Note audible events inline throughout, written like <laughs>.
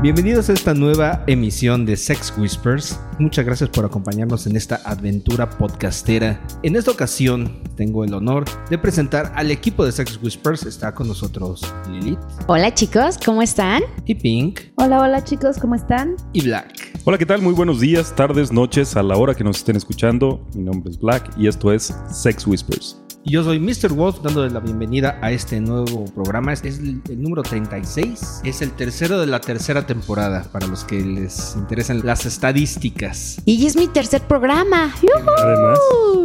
Bienvenidos a esta nueva emisión de Sex Whispers. Muchas gracias por acompañarnos en esta aventura podcastera. En esta ocasión tengo el honor de presentar al equipo de Sex Whispers. Está con nosotros Lilith Hola chicos, ¿cómo están? y Pink Hola, hola chicos, ¿cómo están? y Black. Hola, ¿qué tal? Muy buenos días, tardes, noches, a la hora que nos estén escuchando. Mi nombre es Black y esto es Sex Whispers. Y Yo soy Mr. Wolf dándole la bienvenida a este nuevo programa. Es el, el número 36. Es el tercero de la tercera temporada para los que les interesan las estadísticas. Y es mi tercer programa. ¡Yujú! Además,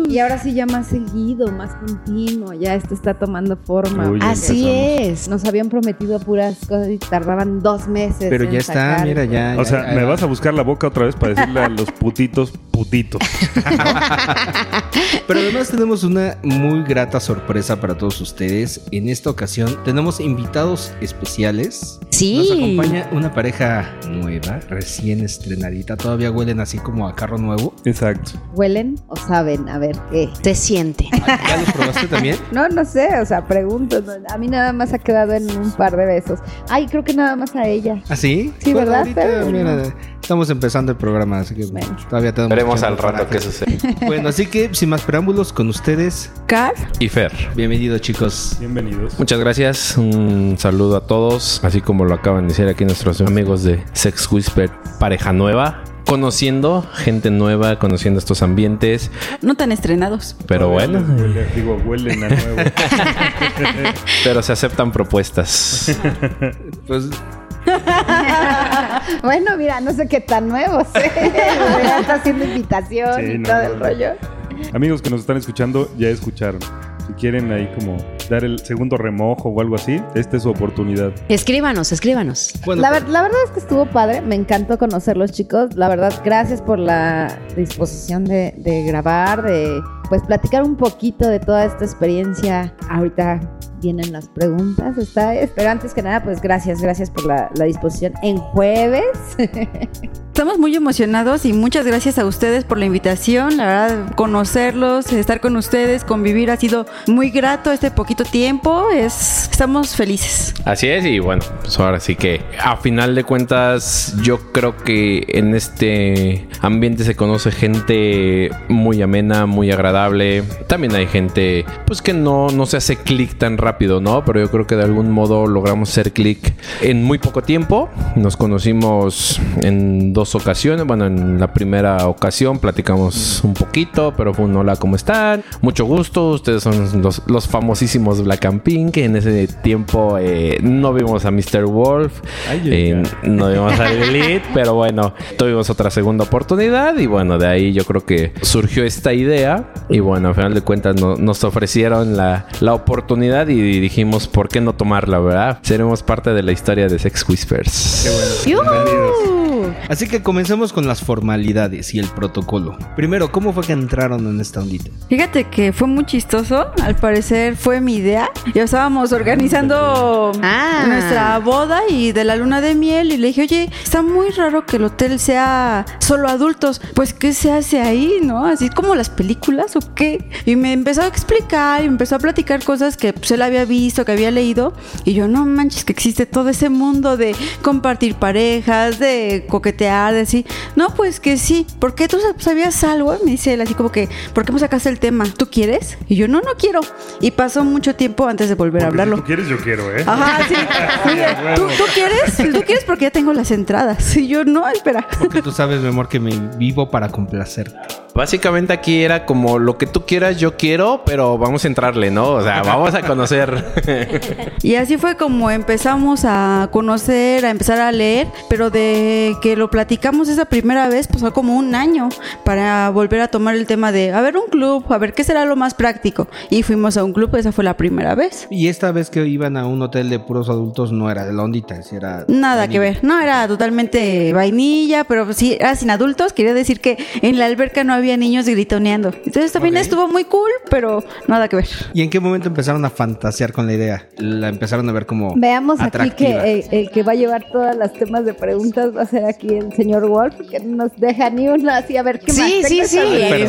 Y ahora sí ya más seguido, más continuo, ya esto está tomando forma. Uy, Así es. Nos habían prometido puras cosas y tardaban dos meses. Pero en ya está, sacar. mira, ya. o ya- sea, ya- me vas a buscar la boca otra vez para decirle a los putitos, putitos. <laughs> Pero además tenemos una muy grata sorpresa para todos ustedes. En esta ocasión tenemos invitados especiales. Sí. Nos acompaña una pareja nueva, recién estrenadita. Todavía huelen así como a carro nuevo. Exacto. ¿Huelen o saben? A ver, ¿qué? Se siente. ¿Ya los probaste también? <laughs> No, no sé, o sea, pregunto. A mí nada más ha quedado en un par de besos. Ay, creo que nada más a ella. ¿Ah, sí? Sí, ¿verdad? ahorita, mira, estamos empezando el programa, así que Bueno. todavía tenemos Veremos al rato qué sucede. Bueno, así que sin más preámbulos, con ustedes, ¿Car? Y Fer. bienvenidos chicos. Bienvenidos. Muchas gracias. Un saludo a todos. Así como lo acaban de decir aquí nuestros amigos de Sex Whisper, pareja nueva. Conociendo gente nueva, conociendo estos ambientes. No tan estrenados. Pero Todavía bueno, huele- digo, huelen a nuevo. <laughs> pero se aceptan propuestas. Pues <laughs> Bueno, mira, no sé qué tan nuevos, <laughs> ¿eh? Está haciendo invitación Sí, y no, todo no, el no. rollo. Amigos que nos están escuchando, ya escucharon. Si quieren ahí como dar el segundo remojo o algo así, esta es su oportunidad. Escríbanos, escríbanos. bueno, La, ver- la verdad es que estuvo padre, me encantó conocerlos chicos, la verdad gracias por la disposición de, de grabar, de pues platicar un poquito de toda esta experiencia. Ahorita vienen las preguntas, está, pero antes que nada pues gracias, gracias por la, la disposición en jueves. <laughs> Estamos muy emocionados y muchas gracias a ustedes por la invitación. La verdad, conocerlos, estar con ustedes, convivir ha sido muy grato este poquito tiempo. Es, estamos felices. Así es, y bueno, pues ahora sí que a final de cuentas, yo creo que en este ambiente se conoce gente muy amena, muy agradable. También hay gente, pues que no, no se hace clic tan rápido, ¿no? Pero yo creo que de algún modo logramos hacer clic en muy poco tiempo. Nos conocimos en dos ocasiones. Bueno, en la primera ocasión platicamos un poquito, pero fue un hola, ¿cómo están? Mucho gusto, ustedes son los, los famosísimos Black and Pink. En ese tiempo eh, no vimos a Mr. Wolf, Ay, eh, no vimos a Lilith, <laughs> pero bueno, tuvimos otra segunda oportunidad y bueno, de ahí yo creo que surgió esta idea y bueno, al final de cuentas no- nos ofrecieron la, la oportunidad y dijimos, ¿por qué no tomarla, verdad? Seremos parte de la historia de Sex Whispers. Qué bueno. Bienvenidos. Así que comencemos con las formalidades y el protocolo. Primero, ¿cómo fue que entraron en esta ondita? Fíjate que fue muy chistoso. Al parecer fue mi idea. Ya estábamos organizando Ah. nuestra boda y de la luna de miel. Y le dije, oye, está muy raro que el hotel sea solo adultos. Pues, ¿qué se hace ahí, no? Así como las películas o qué. Y me empezó a explicar y me empezó a platicar cosas que pues, él había visto, que había leído. Y yo, no manches, que existe todo ese mundo de compartir parejas, de coquetear, de así. No, pues que sí. ¿Por qué tú sabías algo? Me dice él así como que, ¿por qué me sacaste el tema? ¿Tú quieres? Y yo, no, no quiero. Y pasó mucho tiempo antes de volver a Porque si hablarlo. tú quieres, yo quiero, ¿eh? Ajá, sí. <laughs> ¿tú, tú quieres? ¿Tú quieres? Porque ya tengo las entradas. Y yo, no, espera. Porque tú sabes, mi amor, que me vivo para complacerte. Básicamente aquí era como lo que tú quieras, yo quiero, pero vamos a entrarle, ¿no? O sea, vamos a conocer. <laughs> Y así fue como empezamos a conocer, a empezar a leer, pero de que lo platicamos esa primera vez, pasó como un año para volver a tomar el tema de, a ver, un club, a ver qué será lo más práctico. Y fuimos a un club, esa fue la primera vez. Y esta vez que iban a un hotel de puros adultos no era de la ondita, si era... Nada que ver, no era totalmente vainilla, pero sí era sin adultos. Quería decir que en la alberca no había niños gritoneando. Entonces también Ok. estuvo muy cool, pero nada que ver. ¿Y en qué momento empezaron a fantasear con la idea? La empezaron a ver como Veamos aquí que atractiva. el, el que va a llevar todas las temas de preguntas va a ser aquí el señor Wolf, que no nos deja ni una así a ver qué Sí, más. sí, sí,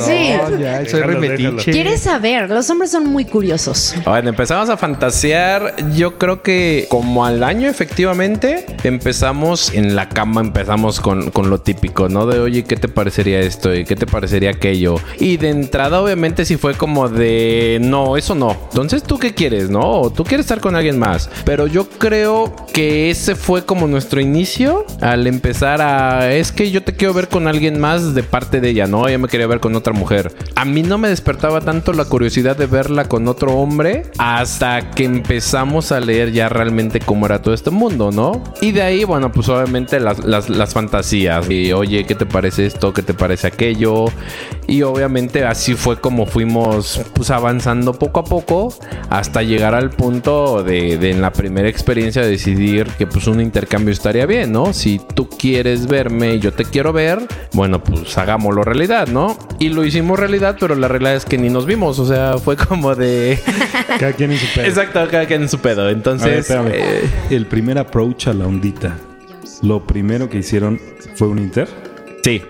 sí. ya, soy remetiche. ¿Quieres saber? Los hombres son muy curiosos. Bueno, empezamos a fantasear. Yo creo que como al año, efectivamente, empezamos en la cama, empezamos con, con lo típico, ¿no? De oye, ¿qué te parecería esto? ¿Y qué te parecería aquello? Y de entrada, obviamente, sí fue como de no, eso no. Entonces, ¿tú qué quieres, no? O tú quieres estar con alguien más. Pero yo creo que ese fue como nuestro inicio al empezar es que yo te quiero ver con alguien más de parte de ella, ¿no? Ella me quería ver con otra mujer. A mí no me despertaba tanto la curiosidad de verla con otro hombre hasta que empezamos a leer ya realmente cómo era todo este mundo, ¿no? Y de ahí, bueno, pues obviamente las, las, las fantasías. Y oye, ¿qué te parece esto? ¿Qué te parece aquello? Y obviamente así fue como fuimos pues avanzando poco a poco hasta llegar al punto de, de en la primera experiencia decidir que pues un intercambio estaría bien, ¿no? Si tú quieres verme y yo te quiero ver, bueno, pues hagámoslo realidad, ¿no? Y lo hicimos realidad, pero la realidad es que ni nos vimos, o sea, <laughs> fue como de... <laughs> Cada quien en su pedo. Exacto, cada quien en su pedo. Ver, Entonces, eh, El primer approach a la ondita. Lo primero que hicieron fue un inter. sí.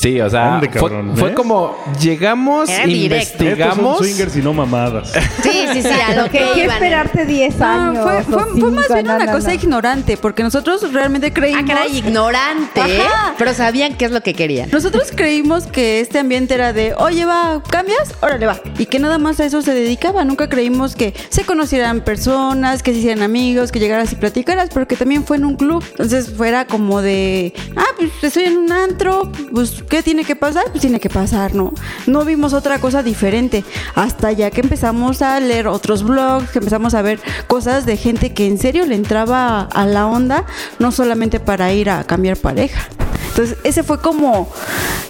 Sí, o sea, Ande, fue, cabrón, fue ¿ves? como llegamos, Era directo. Estos son investigamos. swingers y no mamadas. Sí, sí, sí, a lo que ¿Qué, qué iban. esperarte 10 No, años? Ah, fue, más bien No, una no, cosa no. ignorante, porque nosotros realmente creímos... Ah, caray, ignorante. Ajá. Pero sabían qué es lo que querían. Nosotros creímos que este ambiente era de, oye, va, ¿cambias? Órale, va. Y que nada más a eso se dedicaba. Nunca creímos que se conocieran personas, que se hicieran amigos, que llegaras y platicaras, pero que también fue en un club. Entonces fuera como de, ah, pues estoy en un antro, pues, ¿qué tiene que pasar? Pues tiene que pasar, ¿no? No vimos otra cosa diferente. Hasta ya que empezamos a leer otros blogs, que empezamos a ver cosas de gente que en serio le entraba a la onda, no solamente para ir a cambiar pareja. Entonces, ese fue como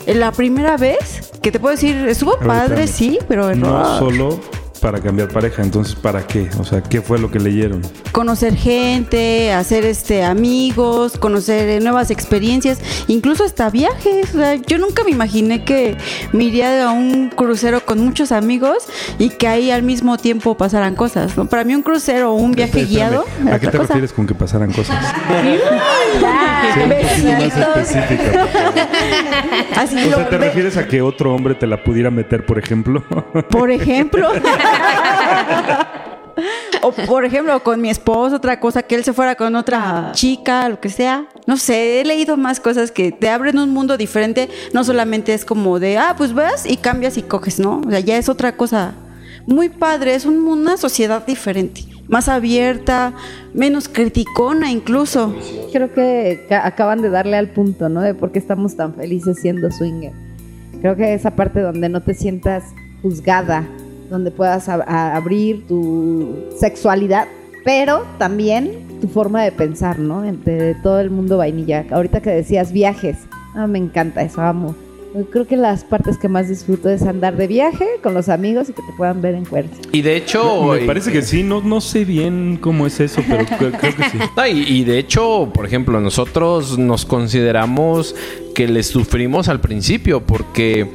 la primera vez que te puedo decir, estuvo padre, sí, pero No error. solo para cambiar pareja, entonces ¿para qué? O sea, ¿qué fue lo que leyeron? conocer gente, hacer este amigos, conocer eh, nuevas experiencias, incluso hasta viajes. O sea, yo nunca me imaginé que me iría a un crucero con muchos amigos y que ahí al mismo tiempo pasaran cosas. ¿no? Para mí un crucero o un viaje Espérame, guiado ¿A qué te cosa. refieres con que pasaran cosas? <laughs> Así O sea, ¿te refieres a que otro hombre te la pudiera meter, por ejemplo? Por ejemplo. <laughs> <laughs> o por ejemplo, con mi esposo, otra cosa, que él se fuera con otra chica, lo que sea. No sé, he leído más cosas que te abren un mundo diferente. No solamente es como de, ah, pues vas y cambias y coges, ¿no? O sea, ya es otra cosa muy padre. Es un- una sociedad diferente. Más abierta, menos criticona incluso. Creo que ca- acaban de darle al punto, ¿no? De por qué estamos tan felices siendo swinger. Creo que esa parte donde no te sientas juzgada, donde puedas abrir tu sexualidad, pero también tu forma de pensar, ¿no? Entre todo el mundo vainilla. Ahorita que decías viajes, ah, me encanta eso, amo. Creo que las partes que más disfruto es andar de viaje con los amigos y que te puedan ver en cuerpo. Y de hecho... Me parece que sí, no, no sé bien cómo es eso, pero cre- creo que sí. <laughs> No, y, y de hecho, por ejemplo, nosotros nos consideramos que les sufrimos al principio porque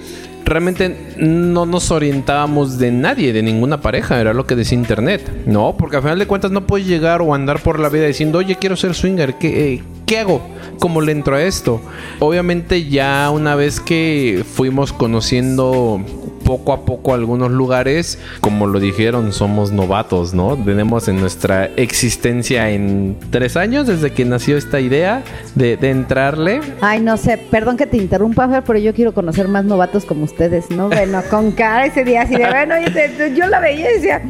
realmente no nos orientábamos de nadie, de ninguna pareja, era lo que decía internet, ¿no? Porque al final de cuentas no puedes llegar o andar por la vida diciendo, oye, quiero ser swinger, ¿qué, eh, ¿qué hago? ¿Cómo le entro a esto? Obviamente ya una vez que fuimos conociendo poco a poco algunos lugares, como lo dijeron, somos novatos, ¿no? Tenemos en nuestra existencia en tres años desde que nació esta idea de, entrarle. Ay, no sé, perdón que te interrumpa, Fer, pero yo quiero conocer más novatos como ustedes, ¿no? Bueno, con cara ese día así de, bueno, y te- te- yo la veía y decía,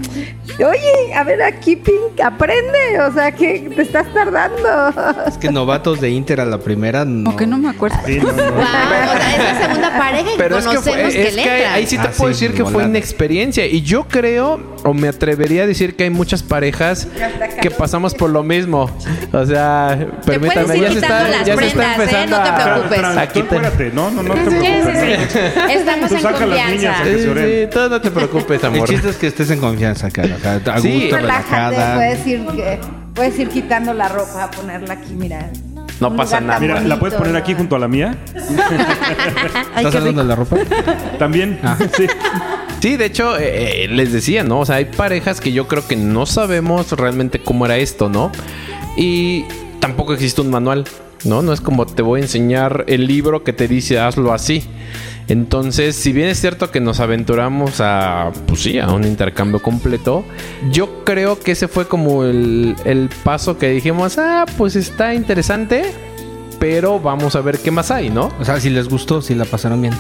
Oye, a ver aquí, Pink, aprende. O sea, que te estás tardando. Es que novatos de Inter a la primera no. Como que no me acuerdo. Sí, no, no. Wow, o sea, es la segunda pareja y Pero es que, conocemos fue, que, es que ahí sí te Ah, puedo sí, decir que fue volada. inexperiencia. Y yo creo, o me atrevería a decir que hay muchas parejas que pasamos por lo mismo. O sea, permítame, ya se está, las ya se está prendas, ¿eh? empezando No te preocupes. A tú espérate. No, no, no te preocupes. sí, sí. Estamos Tú en saca las confianza. niñas a que Sí, se oren. sí, tú no te preocupes, El amor. chiste es que estés en confianza, cara. O sea, a Sí. gusto, Relájate, relajada. puedes ir, que- puedes ir quitando la ropa, ponerla aquí, mira. No pasa nada. Mira, ¿la puedes poner aquí junto a la mía? <laughs> Ay, ¿Estás hablando de la ropa? <laughs> También. Ah. Sí. Sí, de hecho, eh, eh, les decía, ¿no? O sea, hay parejas que yo creo que no sabemos realmente cómo era esto, ¿no? Y tampoco existe un manual, ¿no? No es como te voy a enseñar el libro que te dice hazlo así. Entonces, si bien es cierto que nos aventuramos a, pues sí, a un intercambio completo, yo creo que ese fue como el, el paso que dijimos, ah, pues está interesante, pero vamos a ver qué más hay, ¿no? O sea, si les gustó, si la pasaron bien.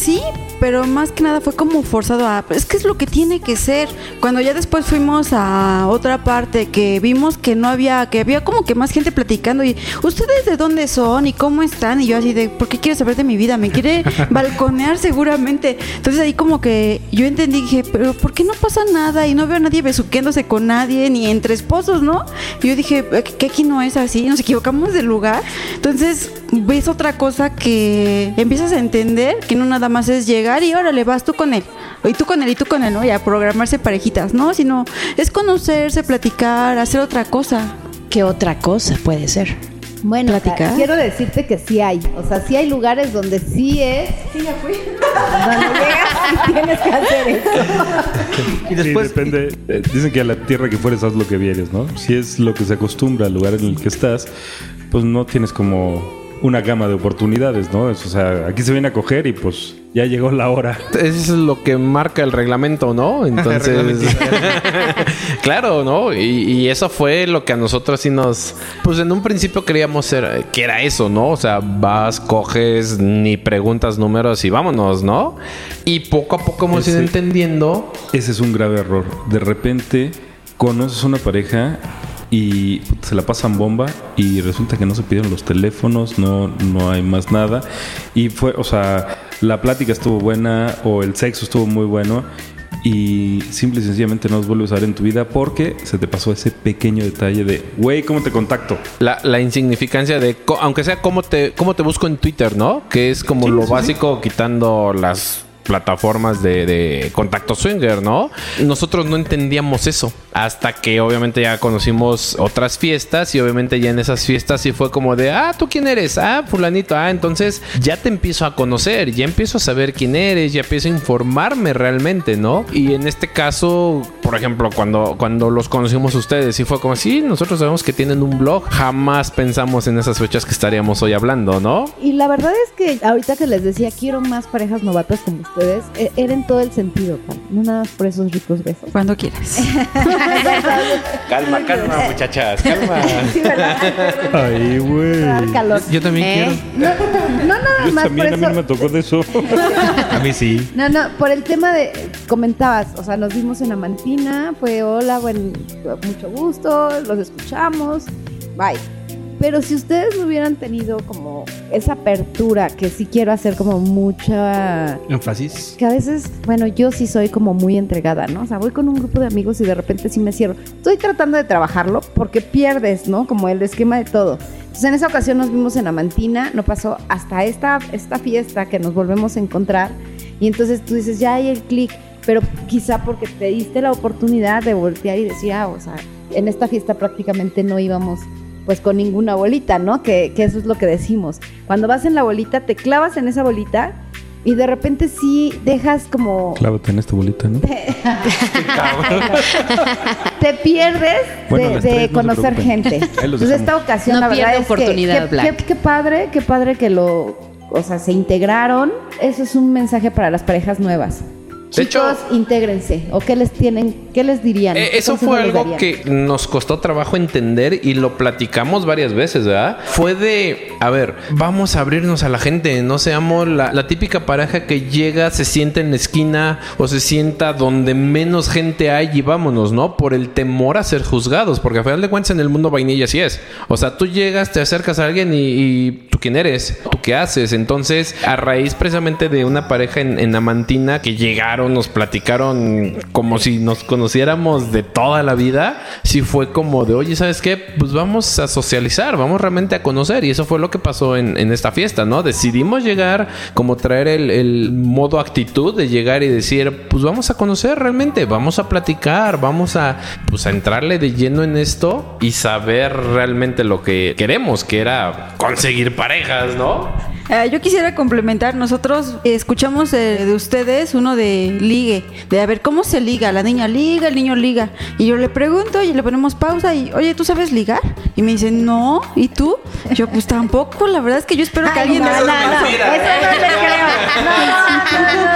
Sí, pero más que nada fue como forzado a... Es que es lo que tiene que ser. Cuando ya después fuimos a otra parte que vimos que no había, que había como que más gente platicando y ¿ustedes de dónde son y cómo están? Y yo así de, ¿por qué quiere saber de mi vida? Me quiere <laughs> balconear seguramente. Entonces ahí como que yo entendí, dije, pero ¿por qué no pasa nada? Y no veo a nadie besuqueándose con nadie, ni entre esposos, ¿no? Y yo dije, "Eh, que aquí no es así, nos equivocamos de lugar. Entonces ves otra cosa que empiezas a entender que no nada más es llegar y órale, vas tú con él, y tú con él, y tú con él, ¿no? Y a programarse parejitas, ¿no? Sino es conocerse, platicar, hacer otra cosa. ¿Qué otra cosa puede ser? Bueno, platicar. quiero decirte que sí hay. O sea, sí hay lugares donde sí es. Sí, ya fui. Donde llegas y tienes que hacer eso. Y después, Sí, depende. eh, Dicen que a la tierra que fueres haz lo que vieres, ¿no? Si es lo que se acostumbra al lugar en el que estás, pues no tienes como una gama de oportunidades, ¿no? Es, o sea, aquí se viene a coger y pues ya llegó la hora. Eso es lo que marca el reglamento, ¿no? <laughs> Entonces, <laughs> claro, ¿no? Y, y eso fue lo que a nosotros sí nos, pues en un principio creíamos ser, que era eso, ¿no? O sea, vas, coges, ni preguntas números y vámonos, ¿no? Y poco a poco hemos ido entendiendo. Ese es un grave error. De repente conoces una pareja y se la pasan bomba y resulta que no se pidieron los teléfonos, no, no hay más nada. Y fue, o sea, la plática estuvo buena o el sexo estuvo muy bueno y simple y sencillamente no los vuelves a ver en tu vida porque se te pasó ese pequeño detalle de, güey, ¿cómo te contacto? La, la insignificancia de, aunque sea cómo te, cómo te busco en Twitter, ¿no? Que es como lo básico quitando las plataformas de, de contacto swinger, ¿no? Nosotros no entendíamos eso hasta que obviamente ya conocimos otras fiestas y obviamente ya en esas fiestas sí fue como de, ah, ¿tú quién eres? Ah, fulanito, ah, entonces ya te empiezo a conocer, ya empiezo a saber quién eres, ya empiezo a informarme realmente, ¿no? Y en este caso, por ejemplo, cuando, cuando los conocimos ustedes, sí fue como, sí, nosotros sabemos que tienen un blog, jamás pensamos en esas fechas que estaríamos hoy hablando, ¿no? Y la verdad es que ahorita que les decía, quiero más parejas novatas como ustedes, e- era en todo el sentido, no nada más por esos ricos besos. Cuando quieras. <laughs> Calma, calma, muchachas, calma. Sí, ¿verdad? Ay, güey. Yo también ¿Eh? No, no nada Yo más también, por a mí no eso. me tocó de eso. quiero. <laughs> A mí sí. No, no, por el tema de, comentabas, o sea, nos vimos en Amantina, fue hola, buen, mucho gusto, los escuchamos, bye. Pero si ustedes no hubieran tenido como esa apertura, que sí quiero hacer como mucha Énfasis. que a veces, bueno, yo sí soy como muy entregada, ¿no? O sea, voy con un grupo de amigos y de repente sí me cierro. Estoy tratando de trabajarlo porque pierdes, ¿no? Como el esquema de todo. Entonces, en esa ocasión nos vimos en Amantina, no pasó hasta esta, esta fiesta que nos volvemos a encontrar. Y entonces tú dices, ya hay el clic, pero quizá porque te diste la oportunidad de voltear y decir, ah, o sea, en esta fiesta prácticamente no íbamos pues con ninguna bolita, ¿no? Que, que eso es lo que decimos. Cuando vas en la bolita, te clavas en esa bolita y de repente sí dejas como... Clávate en esta bolita, ¿no? <laughs> te <laughs> pierdes Bueno, de, no conocer gente. Entonces esta ocasión No la verdad es oportunidad, que- qué padre, qué padre que lo, o sea, se integraron. Eso es un mensaje para las parejas nuevas. De hecho, Chicos, intégrense. ¿O qué les tienen, qué les dirían? Eh, ¿Qué eso fue algo que nos costó trabajo entender y lo platicamos varias veces, ¿verdad? Fue de, a ver, vamos a abrirnos a la gente, no seamos la, la típica pareja que llega, se sienta en la esquina o se sienta donde menos gente hay y vámonos, ¿no? Por el temor a ser juzgados, porque a final de cuentas en el mundo vainilla así es. O sea, tú llegas, te acercas a alguien y, quién eres, tú qué haces. Entonces, a raíz precisamente de una pareja en, en Amantina que llegaron, nos platicaron como si nos conociéramos de toda la vida, sí fue como de, oye, ¿sabes qué? Pues vamos a socializar, vamos realmente a conocer. Y eso fue lo que pasó en, en esta fiesta, ¿no? Decidimos llegar, como traer el, el modo actitud de llegar y decir, pues vamos a conocer realmente, vamos a platicar, vamos a, pues a entrarle de lleno en esto y saber realmente lo que queremos, que era conseguir parejas, ¿no? Eh, yo quisiera complementar, nosotros escuchamos eh, de ustedes uno de ligue, de a ver cómo se liga, la niña liga, el niño liga. Y yo le pregunto y le ponemos pausa y, oye, ¿tú sabes ligar? Y me dicen, no, ¿y tú? Yo, pues tampoco, la verdad es que yo espero que alguien... no, no, no, no le creo. No,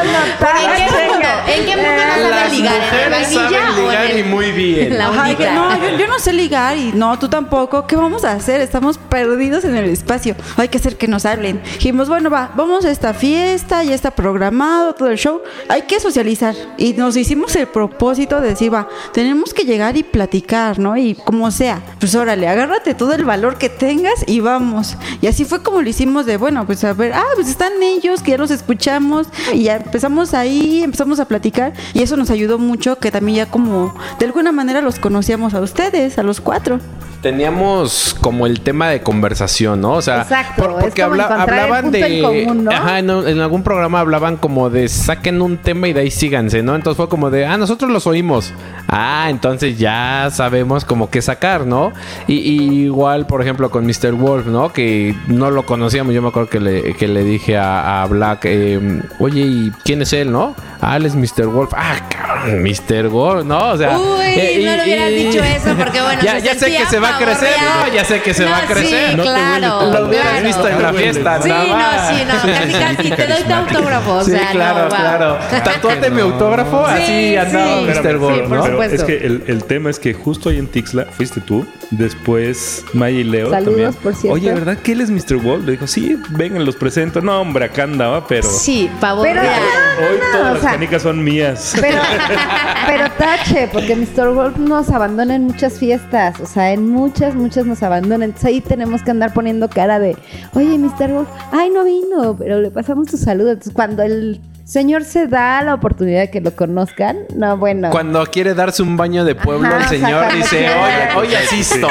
no, ¿En qué mundo? ¿En qué mundo no saben ligar? ¿En la vainilla o en el- muy bien. la Ajá, y que ondita? no, yo, yo no sé ligar y no, tú tampoco. ¿Qué vamos a hacer? Estamos perdidos en el espacio. Hay que hacer que nos hablen. Dijimos, bueno, va, vamos a esta fiesta, ya está programado todo el show. Hay que socializar. Y nos hicimos el propósito de decir, va, tenemos que llegar y platicar, ¿no? Y como sea, pues órale, agárrate todo el valor que tengas y vamos. Y así fue como lo hicimos de, bueno, pues a ver, ah, pues están ellos, que ya los escuchamos. Y ya empezamos ahí, empezamos a platicar. Y eso nos ayudó mucho, que también ya como, de alguna manera los conocíamos a ustedes, a los cuatro. Teníamos como el tema de conversación, ¿no? O sea, Exacto, es como encontrar el hablaban de. en común, ¿no? Ajá, en, en algún programa hablaban como de saquen un tema y de ahí síganse, ¿no? Entonces fue como de, ah, nosotros los oímos. Ah, entonces ya sabemos como qué sacar, ¿no? Y, y igual, por ejemplo, con Mr. Wolf, ¿no? Que no lo conocíamos. Yo me acuerdo que le, que le dije a, a Black, eh, oye, ¿y quién es él, no? Ah, él es Mr. Wolf. Ah, cabrón, Mr. Wolf, ¿no? O sea. Uy, eh, no lo hubieras dicho eso porque bueno, <laughs> ya, se ya sé que se va a crecer. ¿no? Ya sé que se va a crecer. Sí, No te claro. Lo hubieras claro. visto en la fiesta, Sí, no, sí, no, casi, casi. Te doy tu autógrafo, o Sí, sea, claro, no, wow. claro. <laughs> Tatuate mi autógrafo, Sí, así andaba sí. Mr. Sí, Wolf, por ¿no? Supuesto. Es que el, el tema es que justo ahí en Tixla fuiste tú, después Maya y Leo Saludos, también. por cierto. Oye, ¿verdad que él es Mr. Wolf? Le dijo, sí, vengan, los presento. No, hombre, acá andaba, pero Sí, pavo Pero- real. hoy no, todas o las sea- canicas son mías. Pero, <laughs> pero tache, porque Mr. Wolf nos abandona en muchas fiestas, o sea, en muchas, muchas nos abandona. Entonces ahí tenemos que andar poniendo cara de, oye, Mr. Wolf, ay, no vino, pero le pasamos tu saludo. Entonces cuando el señor se da la oportunidad de que lo conozcan, no, bueno. Cuando quiere darse un baño de pueblo, Ajá, el o sea, señor dice, oye, oye, asisto.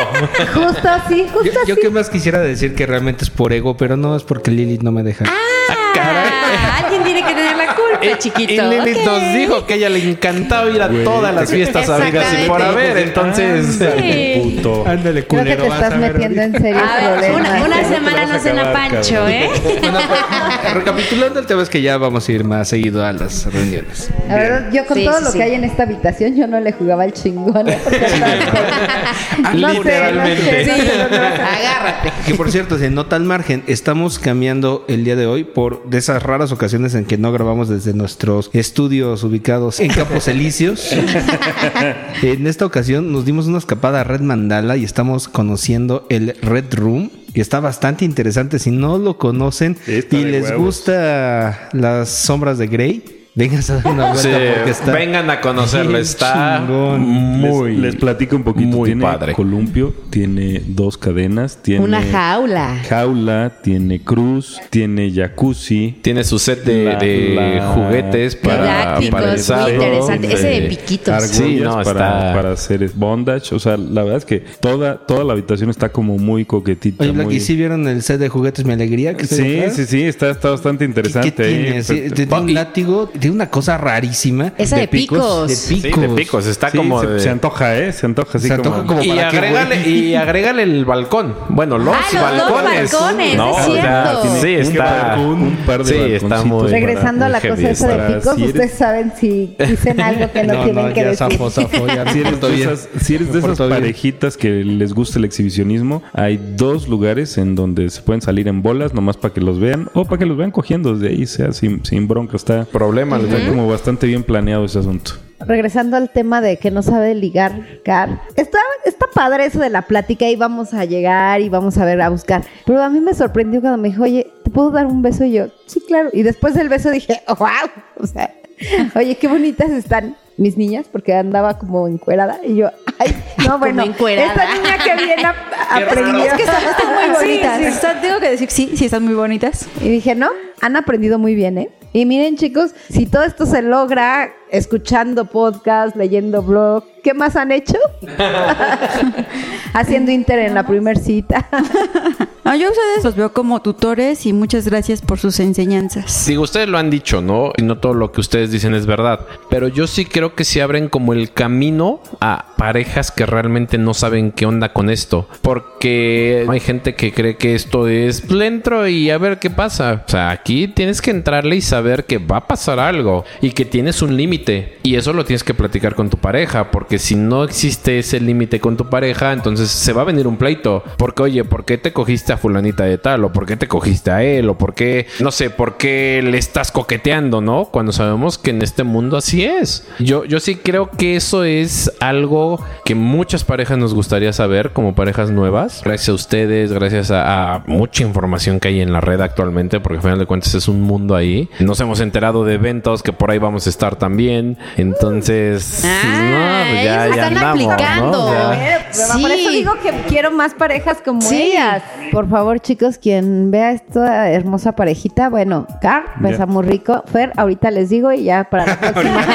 Justo así, justo Yo, así. yo que más quisiera decir que realmente es por ego, pero no es porque Lilith no me deja. Ah, tiene que la culpa, Y chiquito. Lilith Ok. nos dijo que a ella le encantaba ir a todas las fiestas habidas y por haber, entonces... Sí. Puto. Ándale, Creo que culero, te estás a ver metiendo en serios A ver, una, semana a no cena Pancho, cabrón. ¿eh? Bueno, pues, <laughs> recapitulando el tema es que ya vamos a ir más seguido a las reuniones. La verdad, yo con Sí, todo sí, lo sí. que hay en esta habitación, yo no le jugaba al chingón. <laughs> sé, Literalmente. Agárrate. Que por cierto, se nota al margen, estamos cambiando el día de hoy por de esas raras ocasiones en que no grabamos desde nuestros estudios ubicados en Campos Elíseos. <laughs> en esta ocasión nos dimos una escapada a Red Mandala y estamos conociendo el Red Room. Que está bastante interesante. Si no lo conocen Está y les huevos. gusta las sombras de Grey, vengan a dar una vuelta Sí, porque está. vengan a conocerlo, está chingón. muy, les, les platico un poquito. muy tiene padre. columpio, tiene dos cadenas, tiene Una jaula. jaula, tiene cruz, tiene jacuzzi. Tiene su set de, La- de la- juguetes para, Didácticos, para el muy. Ese de piquitos. Sí, no, para, está- para hacer bondage. O sea, la verdad es que toda, toda la habitación está como muy coquetita. Oye, Black, muy... ¿y sí vieron el set de juguetes Mi Alegría? Que está Sí, sí, sí, está, está bastante ¿Qué, interesante. qué ahí. tiene? Sí, Pero- tiene un látigo, tiene una cosa rarísima. Esa de picos. De Sí, picos. de picos, está Sí, como se, de- se antoja, ¿eh? Se antoja así Se como... antoja como- y para agrégale, güey. y agrégale el balcón. Bueno, los Ah, los dos balcones. balcones, no, es o sea, cierto. sí, Un está. un par de sí, está balconcitos. muy. Regresando a la muy cosa esa de picos, si eres- ustedes saben si dicen algo que no, No, tienen no, que ya decir. zafo, zafo, ya <laughs> Si eres, de esas, si eres de parejitas que les gusta el exhibicionismo, hay dos lugares en donde se pueden salir en bolas, nomás para que los vean, o para que los vean cogiendo desde ahí, sea sin, sin bronca. Está, Está como bastante bien planeado ese asunto. Regresando al tema de que no sabe ligar, Car. Está, está padre eso de la plática y vamos a llegar y vamos a ver, a buscar. Pero a mí me sorprendió cuando me dijo, oye, ¿te puedo dar un beso? Y yo, sí, claro. Y después del beso dije, <laughs> oh, wow. O sea, oye, qué bonitas están mis niñas, porque andaba como encuerada. Y yo, ay, no, bueno, encuerada. esta niña que viene a- aprendió. Es que están, están muy Sí, bonitas. sí. Están- tengo que decir, sí, sí, están muy bonitas. Y dije, no, han aprendido muy bien, ¿eh? Y miren, chicos, si todo esto se logra escuchando podcast, leyendo blog, ¿qué más han hecho? <laughs> Haciendo Inter en la primer cita. <laughs> Ah, yo a ustedes los veo como tutores y muchas gracias por sus enseñanzas. Digo, ustedes lo han dicho, ¿no? Y no todo lo que ustedes dicen es verdad. Pero yo sí creo que se abren como el camino a parejas que realmente no saben qué onda con esto. Porque hay gente que cree que esto es pues, le entro y a ver qué pasa. O sea, aquí tienes que entrarle y saber que va a pasar algo y que tienes un límite. Y eso lo tienes que platicar con tu pareja. Porque si no existe ese límite con tu pareja, entonces se va a venir un pleito. Porque, oye, ¿por qué te cogiste a fulanita de tal? ¿O por qué te cogiste a él? ¿O por qué, no sé, por qué le estás coqueteando, no? Cuando sabemos que en este mundo así es. Yo, yo sí creo que eso es algo que muchas parejas nos gustaría saber como parejas nuevas. Gracias a ustedes, gracias a, a mucha información que hay en la red actualmente, porque al final de cuentas es un mundo ahí. Nos hemos enterado de eventos que por ahí vamos a estar también. Entonces, no, pues ya, ellos ya están andamos, ¿no? aplicando. Ya. Por eso Sí. digo que quiero más parejas como Sí. ellas. Por favor, chicos, quien vea esta hermosa parejita, bueno, Car, besa muy rico. Fer, ahorita les digo y ya para la <laughs> próxima.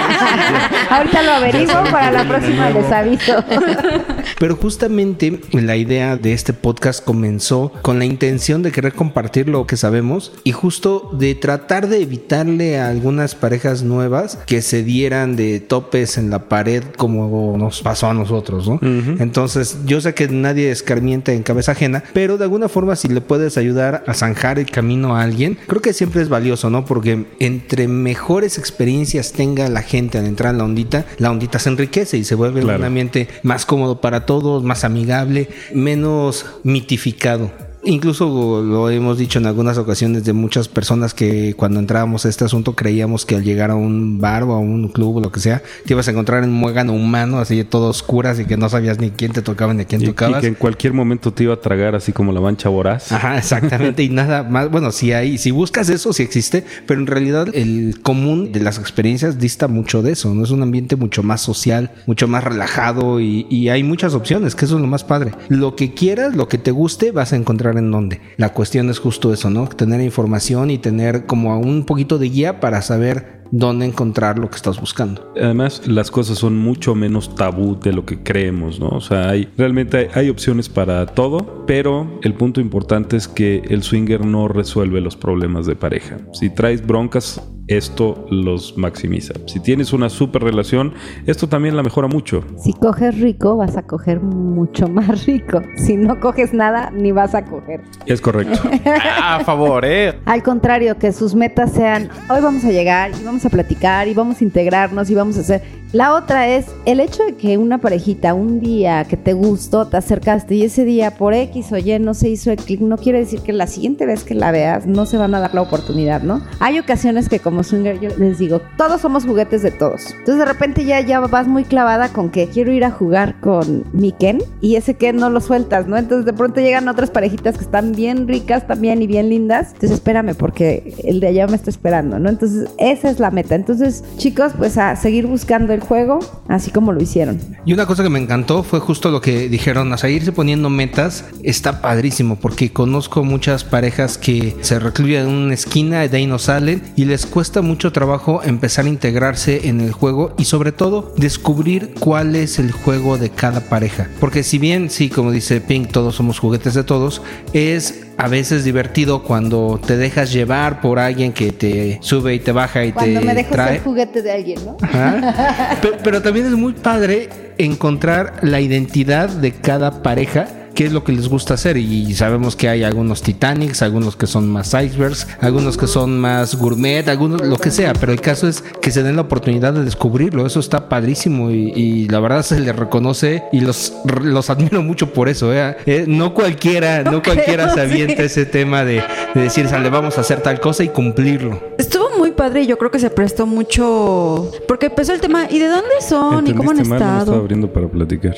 ahorita <laughs> lo averiguo, para la próxima les aviso. <laughs> Pero justamente la idea de este podcast comenzó con la intención de querer compartir lo que sabemos y justo de tratar de evitarle a algunas parejas nuevas que se dieran de topes en la pared como nos pasó a nosotros, ¿no? Entonces, yo sé que nadie escarmienta en cabeza ajena, pero de alguna forma si le puedes ayudar a zanjar el camino a alguien, creo que siempre es valioso, ¿no? Porque entre mejores experiencias tenga la gente al entrar en la ondita, la ondita se enriquece y se vuelve Claro. un ambiente más cómodo para todos, más amigable, menos mitificado. Incluso lo hemos dicho en algunas ocasiones de muchas personas que cuando entrábamos a este asunto creíamos que al llegar a un bar o a un club o lo que sea, te ibas a encontrar en un muégano humano, así todo oscuras y que no sabías ni quién te tocaba ni a quién Y, y tocabas. que en cualquier momento te iba a tragar así como la mancha voraz. Ajá, exactamente. Y nada más, bueno, si hay, si buscas eso, sí existe, pero en realidad el común de las experiencias dista mucho de eso, ¿no? Es un ambiente mucho más social, mucho más relajado y, y hay muchas opciones, que eso es lo más padre. Lo que quieras, lo que te guste, vas a encontrar en dónde. La cuestión es justo eso, ¿no? Tener información y tener como un poquito de guía para saber dónde encontrar lo que estás buscando. Además, las cosas son mucho menos tabú de lo que creemos, ¿no? O sea, hay, realmente hay, hay opciones para todo, pero el punto importante es que el swinger no resuelve los problemas de pareja. Si traes broncas, esto los maximiza. Si tienes una super relación, esto también la mejora mucho. Si coges rico, vas a coger mucho más rico. Si no coges nada, ni vas a coger. Es correcto. <laughs> Ah, a favor, ¿eh? Al contrario, que sus metas sean, hoy vamos a llegar y vamos a platicar y vamos a integrarnos y vamos a hacer. La otra es el hecho de que una parejita un día que te gustó, te acercaste y ese día por X o Y no se hizo el clic, no quiere decir que la siguiente vez que la veas no se van a dar la oportunidad, ¿no? Hay ocasiones que como swinger yo les digo, todos somos juguetes de todos. Entonces de repente ya, ya vas muy clavada con que quiero ir a jugar con mi Ken y ese Ken no lo sueltas, ¿no? Entonces de pronto llegan otras parejitas que están bien ricas también y bien lindas. Entonces espérame porque el de allá me está esperando, ¿no? Entonces esa es la meta. Entonces chicos, pues a seguir buscando el juego así como lo hicieron. Y una cosa que me encantó fue justo lo que dijeron, o sea, irse poniendo metas está padrísimo porque conozco muchas parejas que se recluyen en una esquina, de ahí no salen y les cuesta mucho trabajo empezar a integrarse en el juego y sobre todo descubrir cuál es el juego de cada pareja. Porque si bien, sí, como dice Pink, todos somos juguetes de todos, es a veces divertido cuando te dejas llevar por alguien que te sube y te baja y Cuando te me dejo trae. ser juguete de alguien, ¿no? <laughs> Pero, pero también es muy padre encontrar la identidad de cada pareja qué es lo que les gusta hacer. Y sabemos que hay algunos Titanics, algunos que son más icebergs, algunos que son más gourmet, algunos lo que sea. Pero el caso es que se den la oportunidad de descubrirlo. Eso está padrísimo y, y la verdad se les reconoce y los, los admiro mucho por eso. ¿eh? Eh, no cualquiera, no, cualquiera creo, <laughs> se avienta sí. ese tema de, de decir, sale, vamos a hacer tal cosa y cumplirlo. Estuvo muy padre y yo creo que se prestó mucho. Porque empezó el tema, ¿y de dónde son? ¿Y cómo han mal, no estaba estado? abriendo para platicar.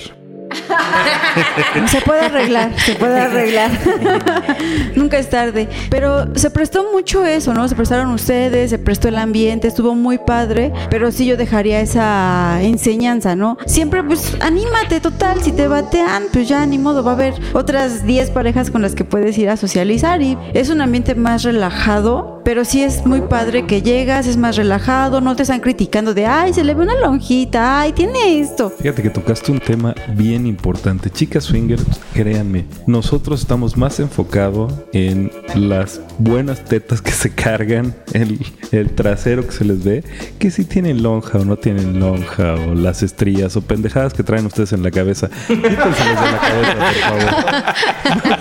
Se puede arreglar, se puede arreglar. <laughs> Nunca es tarde. Pero se prestó mucho eso, ¿no? Se prestaron ustedes, se prestó el ambiente, estuvo muy padre. Pero sí yo dejaría esa enseñanza, ¿no? Siempre, pues, anímate, total. Si te batean, pues ya ni modo. Va a haber otras 10 parejas con las que puedes ir a socializar. Y es un ambiente más relajado. Pero sí es muy padre que llegas, es más relajado, no te están criticando de, ay, se le ve una lonjita, ay, tiene esto. Fíjate que tocaste un tema bien importante. Chicas swingers, créanme, nosotros estamos más enfocados en las buenas tetas que <laughs> se cargan, el, el trasero que se les ve, que si tienen lonja o no tienen lonja, o las estrías o pendejadas que traen ustedes en la cabeza. <laughs> Quítenselas de la cabeza, por favor.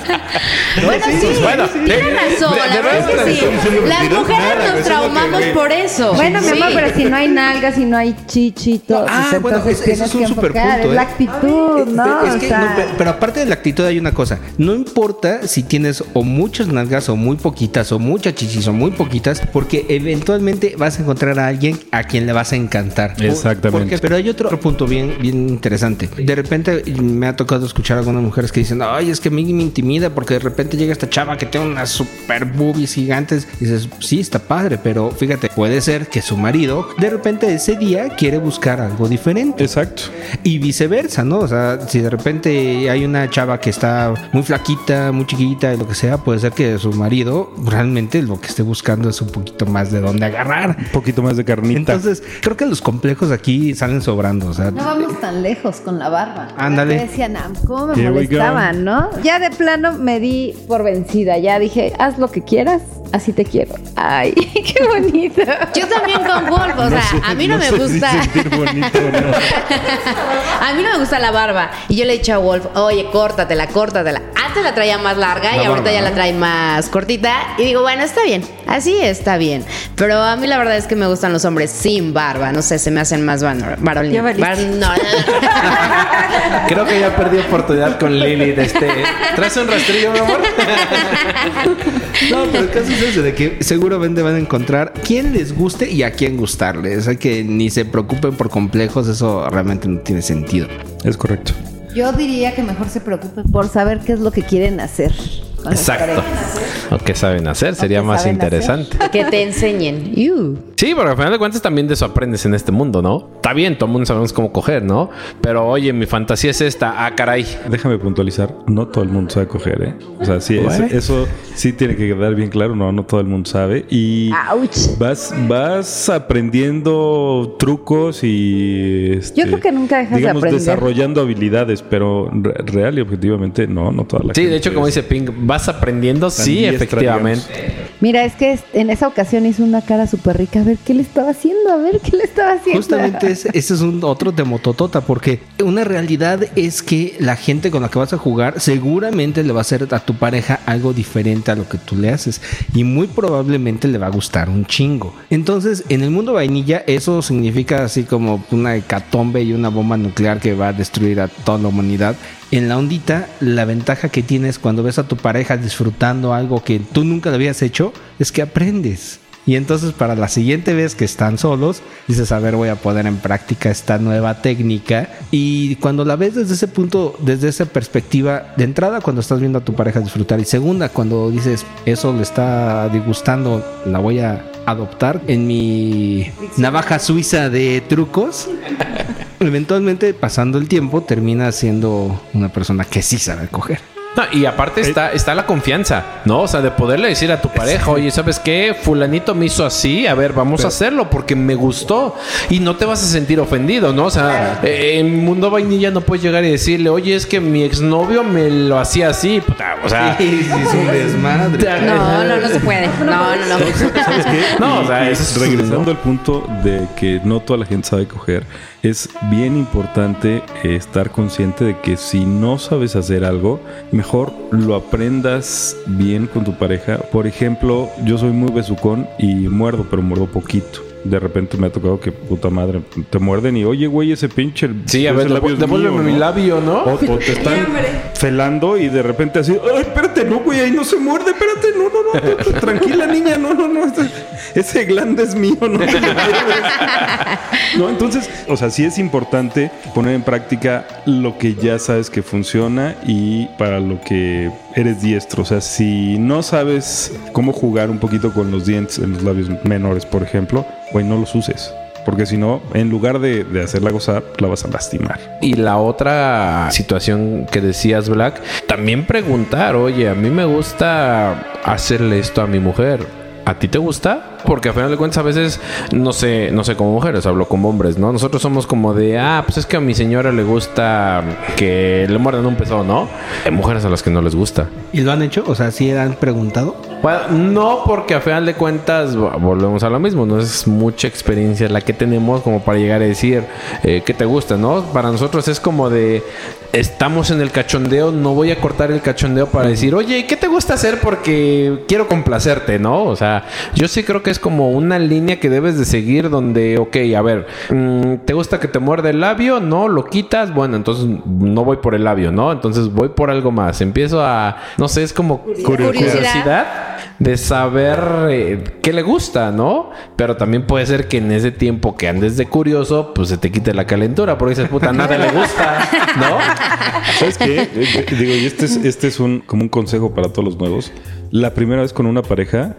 Bueno, sí, bueno, tiene de- razón, de- la de verdad es verdad, que sí. Las mujeres nos traumamos por eso. Bueno, mi amor, pero si no hay nalgas, si no hay chichito, Ah, pues bueno, ese tienes es un super enfocar. punto, es la ¿eh? actitud, ¿no? Es O que sea, no, pe- pero aparte de la actitud hay una cosa. No importa si tienes o muchas nalgas o muy poquitas o muchas chichis o muy poquitas, porque eventualmente vas a encontrar a alguien a quien le vas a encantar. Exactamente. porque- pero hay otro, otro punto bien, bien interesante. De repente me ha tocado escuchar a algunas mujeres que dicen, ay, es que a mí me intimida porque de repente llega esta chava que tiene unas super boobies gigantes. Y dices, sí, está padre, pero fíjate, puede ser que su marido de repente ese día quiere buscar algo diferente. Exacto. Y viceversa, ¿no? O sea, si de repente hay una chava que está muy flaquita, muy chiquita y lo que sea, puede ser que su marido realmente lo que esté buscando es un poquito más de dónde agarrar. Un poquito más de carnita. Entonces, creo que los complejos aquí salen sobrando. O sea, no vamos tan lejos con la barba. Ándale. Me decían, "Ah, ¿cómo me molestaban, no? Ya de plano me di por vencida. Ya dije, haz lo que quieras, así te quiero. Ay, <laughs> qué bonito. Yo también con Wolf, o sea, a mí no, me gusta. bonito no. <laughs> A mí no me gusta la barba. Y yo le he dicho a Wolf, oye, córtatela, córtatela. Antes la traía más larga y ahorita ya la trae más cortita. Y digo, bueno, está bien. Así está bien. Pero a mí la verdad es que me gustan los hombres sin barba. No sé, se me hacen más Ya varoniles. <laughs> Creo que ya perdí oportunidad con Lili de este. ¿Traes un rastrillo, mi amor? No, pero el ese, de que seguramente van a encontrar quién les guste y a quién gustarle. O sea, que ni se preocupen por complejos, eso realmente no tiene sentido. Es correcto. Yo diría que mejor se preocupen por saber qué es lo que quieren hacer. Exacto. O qué saben hacer, sería más hacer. interesante. <laughs> que te enseñen. Sí, porque al final de cuentas también de eso aprendes en este mundo, ¿no? Está bien, todo el mundo sabemos cómo coger, ¿no? Pero oye, mi fantasía es esta. Ah, caray. Déjame puntualizar, no todo el mundo sabe coger, ¿eh? O sea, sí, eso, sí tiene que quedar bien claro, no, no todo el mundo sabe. Y Ouch. vas, vas aprendiendo trucos y... este, Yo creo que nunca dejas de digamos, aprender. desarrollando habilidades, pero re- real y objetivamente no, no toda la Sí, gente de hecho, como dice Pink, vas aprendiendo, Tan sí, efectivamente. Mira, es que en esa ocasión hizo una cara súper rica. A ver qué le estaba haciendo, a ver qué le estaba haciendo. Justamente ese, <laughs> ese es un otro temototota, porque una realidad es que la gente con la que vas a jugar seguramente le va a hacer a tu pareja algo diferente a lo que tú le haces y muy probablemente le va a gustar un chingo. Entonces, en el mundo vainilla, eso significa así como una hecatombe y una bomba nuclear que va a destruir a toda la humanidad. En la ondita, la ventaja que tienes cuando ves a tu pareja disfrutando algo que tú nunca le habías hecho es que aprendes. Y entonces para la siguiente vez que están solos, dices, a ver, voy a poner en práctica esta nueva técnica. Y cuando la ves desde ese punto, desde esa perspectiva, de entrada cuando estás viendo a tu pareja disfrutar y segunda cuando dices, eso le está disgustando, la voy a adoptar en mi navaja suiza de trucos. Eventualmente, pasando el tiempo, termina siendo una persona que sí sabe coger. No, y aparte está, está la confianza, ¿no? O sea, de poderle decir a tu pareja, oye, ¿sabes qué? Fulanito me hizo así, a ver, vamos a hacerlo porque me gustó. Y no te vas a sentir ofendido, ¿no? O sea, eh, en Mundo Vainilla no puedes llegar y decirle, oye, es que mi exnovio me lo hacía así, puta. O sea, Sí, sí, es un <laughs> desmadre. No, no, no se puede. No, no, no. ¿Sabes qué? <laughs> No, o sea, eso es- regresando al punto de que no toda la gente sabe coger, es bien importante eh, estar consciente de que si no sabes hacer algo, mejor lo aprendas bien con tu pareja. Por ejemplo, yo soy muy besucón y muerdo, pero muerdo poquito. De repente me ha tocado que puta madre te muerden y oye, güey, ese pinche. Sí, a ver, devuélveme mi labio, ¿no? O, o te están felando y de repente así, ay, espérate, no, güey, ahí no se muerde, espérate, no, no, no, tranquila niña, no, no, no, ese, ese glande es mío, no. te lo lleves. no, entonces, o sea, sí es importante poner en práctica lo que ya sabes que funciona y para lo que eres diestro. O sea, si no sabes cómo jugar un poquito con los dientes en los labios menores, por ejemplo, güey, no los uses. Porque si no, en lugar de, de hacerla gozar, la vas a lastimar. Y la otra situación que decías, Black, también preguntar, oye, a mí me gusta hacerle esto a mi mujer. ¿A ti te gusta? Porque a final de cuentas a veces, no sé, no sé como mujeres, hablo como hombres, ¿no? Nosotros somos como de, ah, pues es que a mi señora le gusta que le muerdan un peso, ¿no? Hay mujeres a las que no les gusta. ¿Y lo han hecho? O sea, ¿sí han preguntado? Bueno, no, porque a final de cuentas vo- volvemos a lo mismo, no es mucha experiencia la que tenemos como para llegar a decir eh, qué te gusta, ¿no? Para nosotros es como de estamos en el cachondeo, no voy a cortar el cachondeo para decir, oye, ¿qué te gusta hacer? Porque quiero complacerte, ¿no? O sea, yo sí creo que es como una línea que debes de seguir donde, ok, a ver, mm, ¿te gusta que te muerde el labio? No, lo quitas, bueno, entonces no voy por el labio, ¿no? Entonces voy por algo más, empiezo a, no sé, es como Curiosidad. curiosidad de saber eh, qué le gusta, ¿no? Pero también puede ser que en ese tiempo que andes de curioso, pues se te quite la calentura, porque dices, puta, nada le gusta, ¿no? <laughs> ¿Sabes qué? Eh, Digo, y este es, este es un, como un consejo para todos los nuevos. La primera vez con una pareja,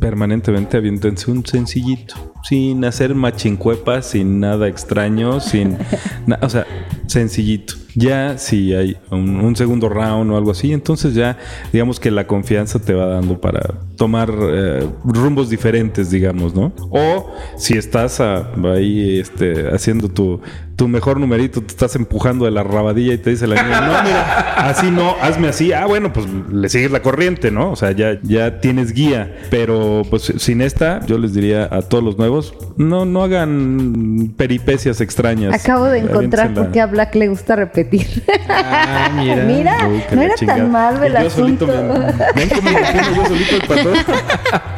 permanentemente aviéntense un sencillito. Sin hacer machincuepas, sin nada extraño, sin... <laughs> na- o sea, sencillito. Ya si hay un, un segundo round o algo así, entonces ya digamos que la confianza te va dando para tomar eh, rumbos diferentes, digamos, ¿no? O si estás ah, ahí este, haciendo tu, tu mejor numerito, te estás empujando de la rabadilla y te dice la niña, no, mira, así no, hazme así. Ah, bueno, pues le sigues la corriente, ¿no? O sea, ya, ya tienes guía. Pero pues sin esta, yo les diría a todos los nuevos, no, no hagan peripecias extrañas. Acabo de encontrar por qué a Black le gusta repetir. Ah, mira. <laughs> Mira, Uy, que no era chingada. tan mal el Yo solito asunto. me, me han comido yo solito el tempo.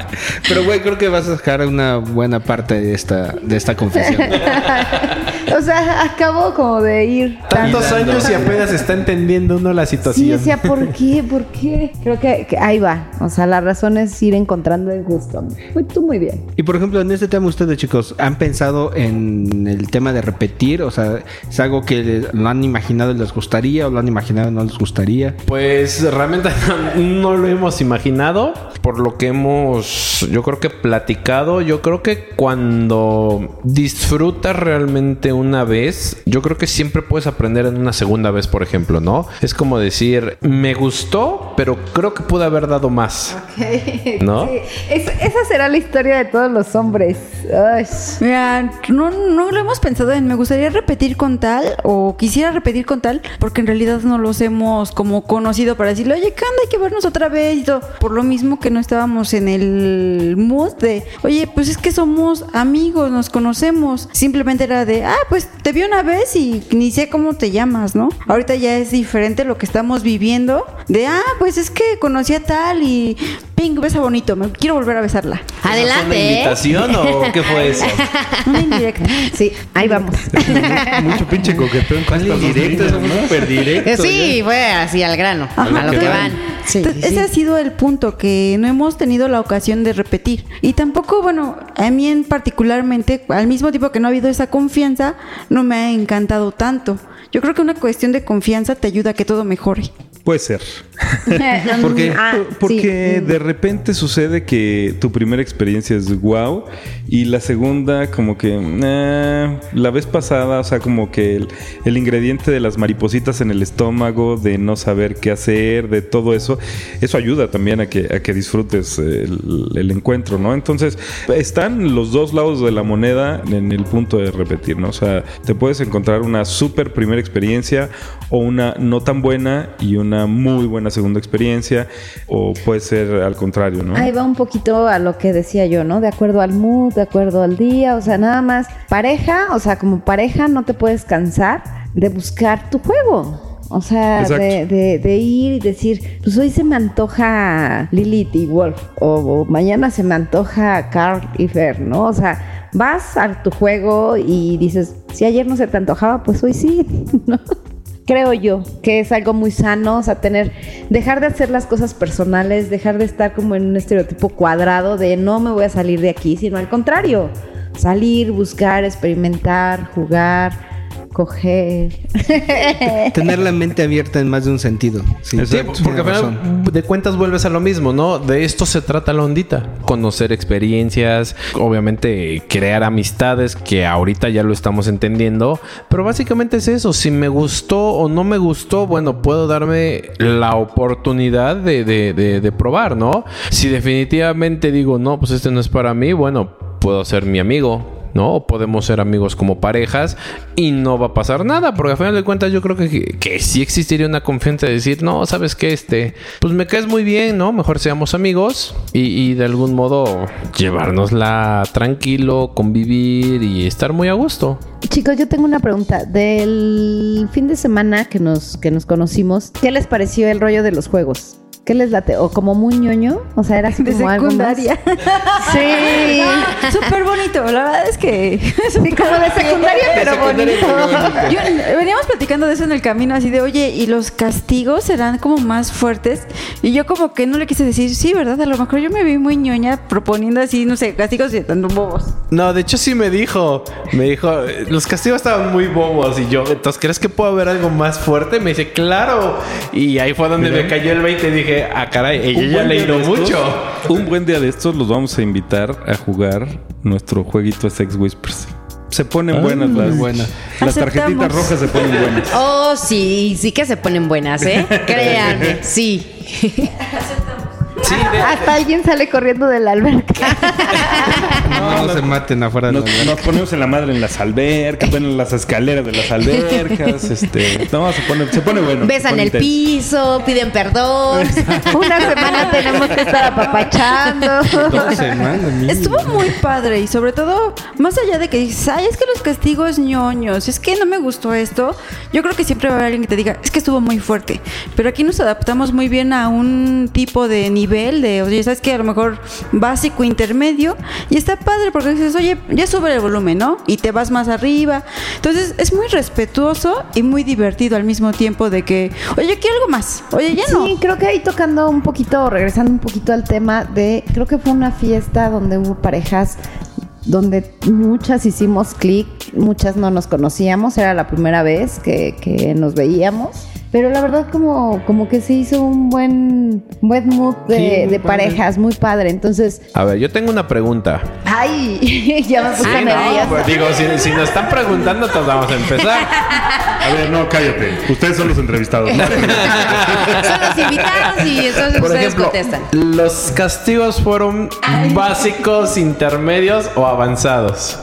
<laughs> Pero, güey, creo que vas a sacar una buena parte de esta, de esta confesión. <laughs> o sea, acabo como de ir. Tantos tan- años y apenas está entendiendo uno la Sí, situación. decía, ¿por qué? ¿Por qué? Creo que, que ahí va. O sea, la razón es ir encontrando el gusto. Muy, tú muy bien. Y por ejemplo, en este tema ustedes, chicos, ¿han pensado en el tema de repetir? O sea, ¿es algo que lo han imaginado y les gustaría o lo han imaginado y no les gustaría? Pues realmente <laughs> no lo hemos imaginado. Por lo que hemos, yo creo que platicado. Yo creo que cuando disfrutas realmente una vez, yo creo que siempre puedes aprender en una segunda vez, por ejemplo, ¿no? Es como decir, me gustó, pero creo que pude haber dado más. ¿No? Sí, es- esa será la historia de todos los hombres. Ay. Mira, no, no lo hemos pensado en me gustaría repetir con tal o quisiera repetir con tal porque en realidad no los hemos como conocido para decirle, oye, ¿qué onda? Hay que vernos otra vez y todo. Por lo mismo que no estábamos en el mood de, oye, pues es que somos amigos, nos conocemos. Simplemente era de, ah, pues te vi una vez y ni sé cómo te llamas, ¿no? Ahorita ya es diferente lo que estamos viviendo de, ah, pues es que conocí a tal y ping, besa bonito, me quiero volver a besarla. Adelante, ¿eh? invitación o qué fue eso? <laughs> Una indirecta. Sí, ahí vamos. <laughs> Mucho pinche coqueteo. ¿Cuál indirecto? Somos súper directos. Sí, fue así al grano, Ajá, a lo que van. Sí, Entonces, sí, ese ha sido el punto que no hemos tenido la ocasión de repetir. Y tampoco, bueno, a mí en particularmente, al mismo tiempo que no ha habido esa confianza, no me ha encantado tanto. Yo creo que una cuestión de confianza te ayuda a que todo mejore. Puede ser. <laughs> Porque Ah, Porque sí. de repente sucede que tu primera experiencia es wow y la segunda como que eh, la vez pasada, o sea, como que el, el ingrediente de las maripositas en el estómago, de no saber qué hacer, de todo eso, eso ayuda también a que, a que disfrutes el, el encuentro, ¿no? Entonces, están los dos lados de la moneda en el punto de repetir, ¿no? O sea, te puedes encontrar una súper primera experiencia o una no tan buena y una muy buena segunda experiencia o puede ser al contrario, ¿no? Ahí va un poquito a lo que decía yo, ¿no? De acuerdo al mood, de acuerdo al día, o sea, nada más pareja, o sea, como pareja no te puedes cansar de buscar tu juego. O sea, Exacto. de, de- de ir y decir, pues hoy se me antoja Lilith y Wolf, o, o mañana se me antoja Carl y Fer, ¿no? O sea, vas a tu juego y dices, si ayer no se te antojaba, pues hoy sí, <laughs> ¿no? Creo yo que es algo muy sano, o sea, tener, dejar de hacer las cosas personales, dejar de estar como en un estereotipo cuadrado de no me voy a salir de aquí, sino al contrario, salir, buscar, experimentar, jugar, coger. <laughs> tener la mente abierta en más de un sentido. Sí, porque al final de cuentas vuelves a lo mismo, ¿no? De esto se trata la ondita. Conocer experiencias, obviamente crear amistades, que ahorita ya lo estamos entendiendo. Pero básicamente es eso. Si me gustó o no me gustó, bueno, puedo darme la oportunidad de, de- de- de probar, ¿no? Si definitivamente digo, no, pues este no es para mí, bueno, puedo ser mi amigo. ¿No? Podemos ser amigos como parejas y no va a pasar nada, porque al final de cuentas yo creo que, que sí existiría una confianza de decir, no, sabes que este, pues me caes muy bien, ¿no? Mejor seamos amigos y, y de algún modo llevárnosla tranquilo, convivir y estar muy a gusto. Chicos, yo tengo una pregunta. Del fin de semana que nos, que nos conocimos, ¿qué les pareció el rollo de los juegos? ¿Qué les late? ¿O como muy ñoño? O sea, era así <laughs> De como más- secundaria. <laughs> Sí. <laughs> Súper bonito, la verdad es que... Sí, como de secundaria, pero bonito. Yo, veníamos platicando de eso en el camino, así de, oye, ¿y los castigos serán como más fuertes? Y yo como que no le quise decir, sí, ¿verdad? A lo mejor yo me vi muy ñoña proponiendo así, no sé, castigos y tanto bobos. No, de hecho sí me dijo, me dijo, "Eh, los castigos estaban muy bobos y yo, entonces, ¿crees que puedo haber algo más fuerte? Me dice, claro. Y ahí fue donde me cayó el 20 y dije, ah, caray, ella Un ya ha buen día leído de estos- mucho. Un buen día de estos los vamos a invitar a jugar nuestro jueguito de Sex Whispers. Se ponen buenas las buena. Las Aceptamos. tarjetitas rojas se ponen buenas. Oh, sí, sí que se ponen buenas, ¿eh? <laughs> Créanme, sí. <laughs> Sí, <laughs> de- Hasta alguien sale corriendo de la alberca. <laughs> No, se maten afuera de Nos, la alberca. nos ponemos en la madre en las albercas, en las escaleras de las albercas, <laughs> este, no, se pone, se pone bueno. se Besan pone el intenso. piso, piden perdón. Una semana tenemos que estar apapachando. Dos semanas. Estuvo muy padre y sobre todo, más allá de que dices, ay, es que los castigos ñoños, es que no me gustó esto, yo creo que siempre va a haber alguien que te diga, es que estuvo muy fuerte. Pero aquí nos adaptamos muy bien a un tipo de nivel de, oye, sabes que a lo mejor básico, intermedio, y está padre porque dices, oye, ya sube el volumen, ¿no? Y te vas más arriba. Entonces es muy respetuoso y muy divertido al mismo tiempo de que, oye, quiero algo más, oye, ya no. Sí, creo que ahí tocando un poquito, regresando un poquito al tema de, creo que fue una fiesta donde hubo parejas donde muchas hicimos clic, muchas no nos conocíamos, era la primera vez que, que nos veíamos. Pero la verdad como, como que se hizo un buen, buen mood de, Sí, muy de padre. parejas, muy padre. Entonces, A ver, yo tengo una pregunta. ay, <laughs> ya me puse no, nerviosa. Pues digo, si, si nos están preguntando, entonces vamos a empezar. A ver, no, cállate. Ustedes son los entrevistados. ¿no? <laughs> Son los invitados y entonces Por ustedes ejemplo, contestan. ¿los castigos fueron básicos, intermedios o avanzados?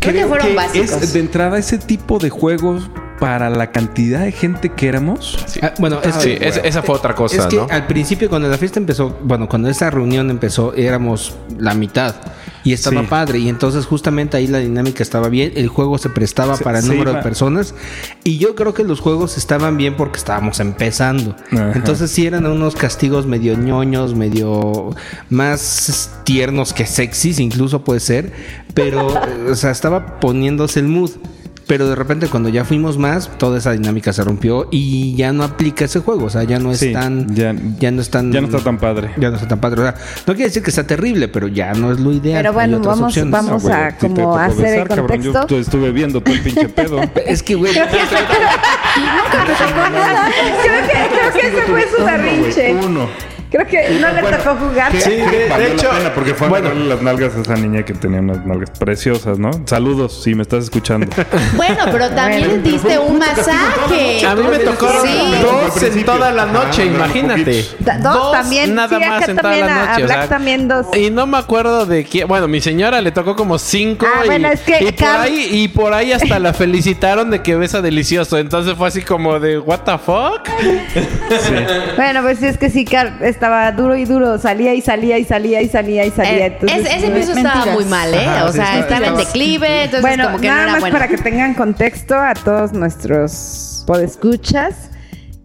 Creo que fueron básicos. es de entrada ese tipo de juegos para la cantidad de gente que éramos. Ah, bueno, es Sí, que, es- esa fue otra cosa, es que ¿no? al principio cuando la fiesta empezó, bueno, cuando esa reunión empezó, éramos la mitad y estaba Sí. padre y entonces justamente ahí la dinámica estaba bien, el juego se prestaba Se- para el número iba- de personas y yo creo que los juegos estaban bien porque estábamos empezando. Ajá. Entonces sí eran unos castigos medio ñoños, medio más tiernos que sexys incluso puede ser, pero <laughs> o sea, estaba poniéndose el mood. Pero de repente cuando ya fuimos más, toda esa dinámica se rompió y ya no aplica ese juego. O sea, ya no es Sí, tan. ya- Ya, no es tan. ya no está tan padre. Ya no está tan padre. O sea, no quiere decir que está terrible, pero ya no es lo ideal. Pero Hay bueno, otras vamos- opciones. vamos- güey, a te como hacer el cabrón. contexto. Yo estuve viendo todo el pinche pedo. <laughs> Es que, güey. Creo que, <laughs> creo que ese noche. Uno. Creo que no le tocó jugar. Sí, de, de hecho, pena porque fue bueno. a las nalgas a esa niña que tenía unas nalgas preciosas, ¿no? Saludos, si me estás escuchando. <laughs> Bueno, pero también diste un masaje. A mí me tocó Sí. dos en toda la noche, Ah, bueno, imagínate. Da- dos también, Nada sí, más en toda la a- a noche. o Black sea, también dos. Y no me acuerdo de quién. Bueno, mi señora le tocó como cinco. Ah, y, bueno, es que y por ahí y por ahí hasta la felicitaron de que besa delicioso. Entonces fue así como de what the fuck. Bueno, pues sí, es que sí, Car estaba duro y duro. Salía y salía y salía y salía y salía. Eh, entonces, ese, ese empiezo estaba mentiras. muy mal, ¿eh? Ajá, o sí, sea, estaba- estaba en declive, entonces bueno, como que nada no era más bueno. para que tengan contexto a todos nuestros podescuchas,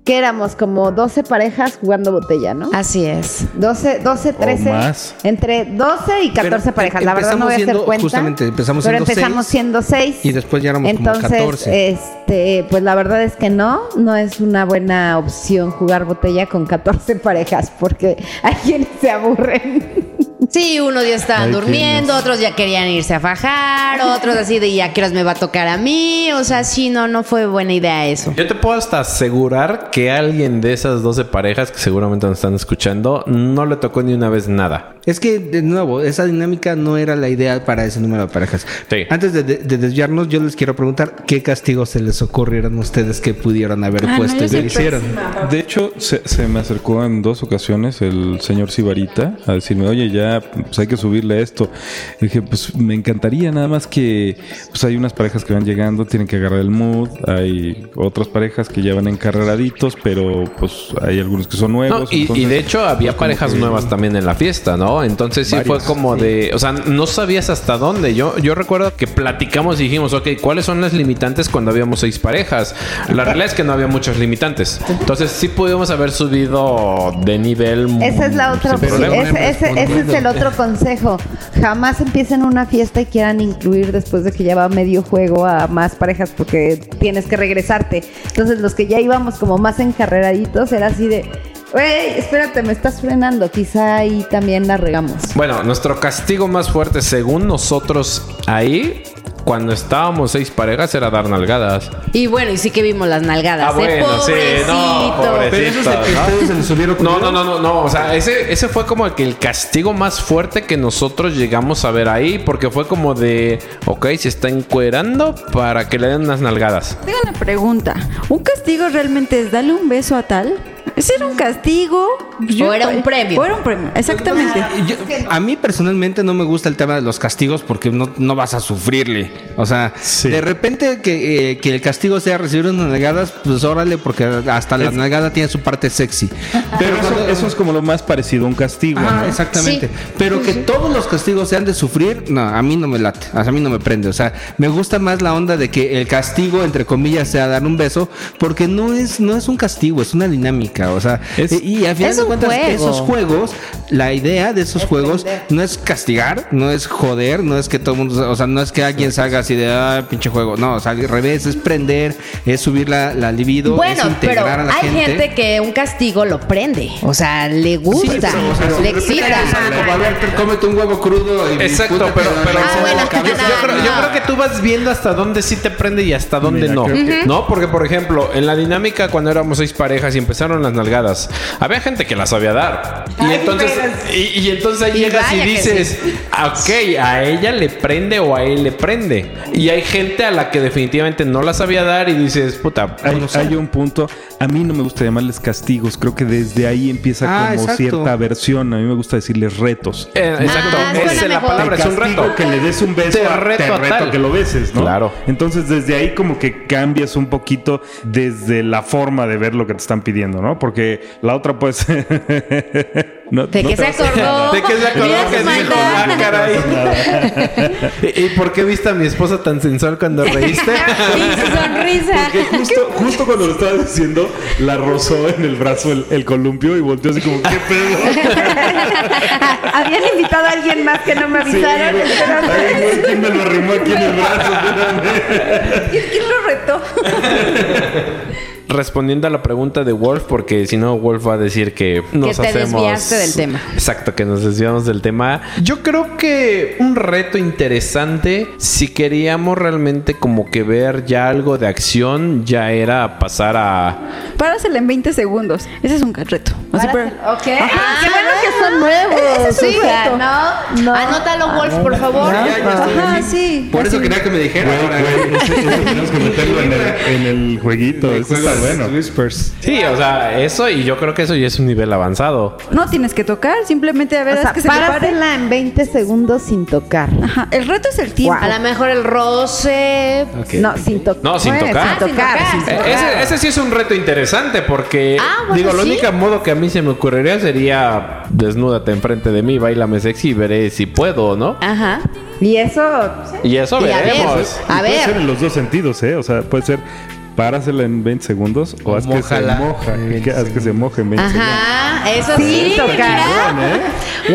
que éramos como 12 parejas jugando botella, ¿no? Así es. 12, 12, 13. más. Entre 12 y 14 Pero, parejas. eh, La verdad no voy a hacer empezamos cuenta. siendo- justamente, empezamos pero siendo empezamos seis, siendo 6. y después ya éramos como Entonces, 14. este, pues la verdad es que no, no es una buena opción jugar botella con 14 <laughs> parejas, porque hay quienes se aburren. Sí, unos ya estaban Ay, durmiendo, otros ya querían irse a fajar, otros así de ya que horas me va a tocar a mí. O sea, sí, no, no fue buena idea eso. Yo te puedo hasta asegurar que alguien de esas 12 parejas que seguramente nos están escuchando no le tocó ni una vez nada. Es que, de nuevo, esa dinámica no era la idea para ese número de parejas. Sí. Antes de, de- de desviarnos, yo les quiero preguntar qué castigos se les ocurrieron a ustedes que pudieron haber Ah, puesto y hicieron. De hecho, se, se me acercó en dos ocasiones el señor Sibarita a decirme, oye, ya pues hay que subirle esto. Y dije, pues me encantaría, nada más que pues hay unas parejas que van llegando, tienen que agarrar el mood, hay otras parejas que ya van encarreraditos, pero pues hay algunos que son nuevos. y, y entonces, de hecho había pues, parejas que- nuevas también en la fiesta, ¿no? Entonces sí Varias, fue como de, o sea, no sabías hasta dónde. Yo, yo recuerdo que platicamos y dijimos, ok, ¿cuáles son las limitantes cuando habíamos seis parejas? La realidad es que no había muchas limitantes. Entonces sí pudimos haber subido de nivel. Esa es la otra opción. Ese, ese- ese es el otro consejo. Jamás empiecen una fiesta y quieran incluir después de que ya va medio juego a más parejas porque tienes que regresarte. Entonces los que ya íbamos como más encarreraditos era así de, güey, espérate, me estás frenando. Quizá ahí también la regamos. Bueno, nuestro castigo más fuerte, según nosotros ahí, cuando estábamos seis parejas, era dar nalgadas. Y bueno, y sí que vimos las nalgadas. Ah, bueno, ¿eh? sí, no, Pobrecito. pobre- Pero eso es el que ¿no? ustedes se les subieron No, no, no, no, no. O sea, ese, ese fue como que el castigo más fuerte que nosotros llegamos a ver ahí. Porque fue como de, ok, se está encuerando para que le den unas nalgadas. Tengo una pregunta. ¿Un castigo realmente es darle un beso a tal? ¿Ese era un castigo? Pues O era un premio. O era un premio, exactamente. Yo- a mí personalmente no me gusta el tema de los castigos porque no, no vas a sufrirle. O sea, Sí. de repente que, eh, que el castigo sea recibir unas nalgadas, pues órale, porque hasta la nalgada tiene su parte sexy. Pero eso, eso es como lo más parecido a un castigo. Ah, ¿no? exactamente. Sí. Pero que todos los castigos sean de sufrir, no, a mí no me late, a mí no me prende. O sea, me gusta más la onda de que el castigo, entre comillas, sea dar un beso, porque no es, no es un castigo, es una dinámica. O sea, Es- y, y a final es de un cuentas, juego. esos juegos, la idea de esos juegos no es castigar, no es joder, no es que todo el mundo, o sea, no es que alguien salga así de, ah, pinche juego. No, o sea, al revés, es prender, es subir la, la libido, es Bueno, pero integrar a la hay gente. que un castigo lo prende. O sea, le gusta, pero- le excita. Como, a ver, cómete un huevo crudo y Exacto, pero, pero Ah, bueno, yo, creo, yo creo que tú vas viendo hasta dónde sí te prende y hasta dónde Mira, no. que- No, porque por ejemplo, en la dinámica cuando éramos seis parejas y empezaron las nalgadas, había gente que las sabía dar. Y entonces, y, y entonces ahí Y llegas y vaya que dices, ok, a ella le prende o a él le prende. Y hay gente a la que definitivamente no la sabía dar y dices, puta, Hay, pues, no hay un punto, a mí no me gusta llamarles castigos, creo que desde ahí empieza Ah, como exacto. cierta aversión, a mí me gusta decirles retos. Eh, exacto, Ah, esa es la mejor. palabra, es un reto. que le des un beso, Te a- reto te a reto tal. que lo beses, ¿no? Claro. Entonces desde ahí como que cambias un poquito desde la forma de ver lo que te están pidiendo, ¿no? Porque la otra pues <laughs> no, ¿De no qué se acordó? ¿De qué se acordó Mira que dijo? Ah, caray. <laughs> <laughs> ¿Y, y por qué viste a mi esposa tan sensual cuando reíste? Y su sonrisa. Porque justo, justo cuando lo estaba diciendo, la rozó en el brazo el, el columpio y volteó así como, ¿qué pedo? Habían invitado a alguien más que no me avisaron. Ay, ¿quién me lo arrimó aquí en el brazo? Espérame. ¿Quién quién lo retó? Respondiendo a la pregunta de Wolf, porque si no, Wolf va a decir que nos te hacemos... desviaste del tema. Exacto, que nos desviamos del tema. Yo creo que un reto interesante, si queríamos realmente como que ver ya algo de acción, ya era pasar a... Párasela en 20 segundos. Ese es un reto. Así, pero- Ok. Ah, qué bueno que son nuevos. Ese es un Sí, reto. no, no. Anótalo, Wolf, por favor. Ajá, sí. Por eso quería que me dijera. Ese- ese tenemos que meterlo en el, en el jueguito. Eso bueno. Whispers. Sí, o sea, eso y yo creo que eso ya es un nivel avanzado. No tienes que tocar, simplemente a ver O sea, haz que párasela en 20 segundos sin tocar. Ajá, el reto es el tiempo. A lo mejor el roce. No, sin tocar. No, sin tocar. Ah, sin tocar. sin Eh, tocar. Ese, ese sí es un reto interesante porque, Ah, bueno, digo, el sí. único modo que a mí se me ocurriría sería desnúdate enfrente de mí, bailame sexy y veré si puedo, ¿no? Ajaj. Y eso, Y eso Y a ver, veremos. A Y Puede ser ver. en los dos sentidos, ¿eh? O sea, puede ser párasela en 20 segundos o, O haz que se moja. en 20 que haz que se moje en 20 segundos. Ajá, eso Sí, sí. tocar. mira.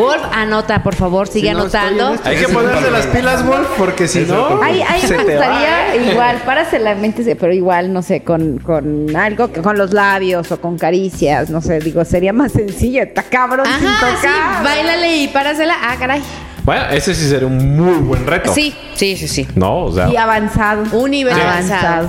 Wolf, anota, por favor, sigue Sí, no, anotando. en esto. Hay que ponerse las pilas, Wolf, porque si no, Ahí, me gustaría ¿eh? igual, párasela en 20, pero igual, no sé, con, con algo, con los labios o con caricias, no sé, digo, sería más sencillo, está cabrón sin Ajá, sí. tocar. Báilale y párasela. Ah, caray. Bueno, ese sí sería un muy buen reto. Sí, sí, sí, sí. No, o sea, Y avanzado. Un nivel avanzado.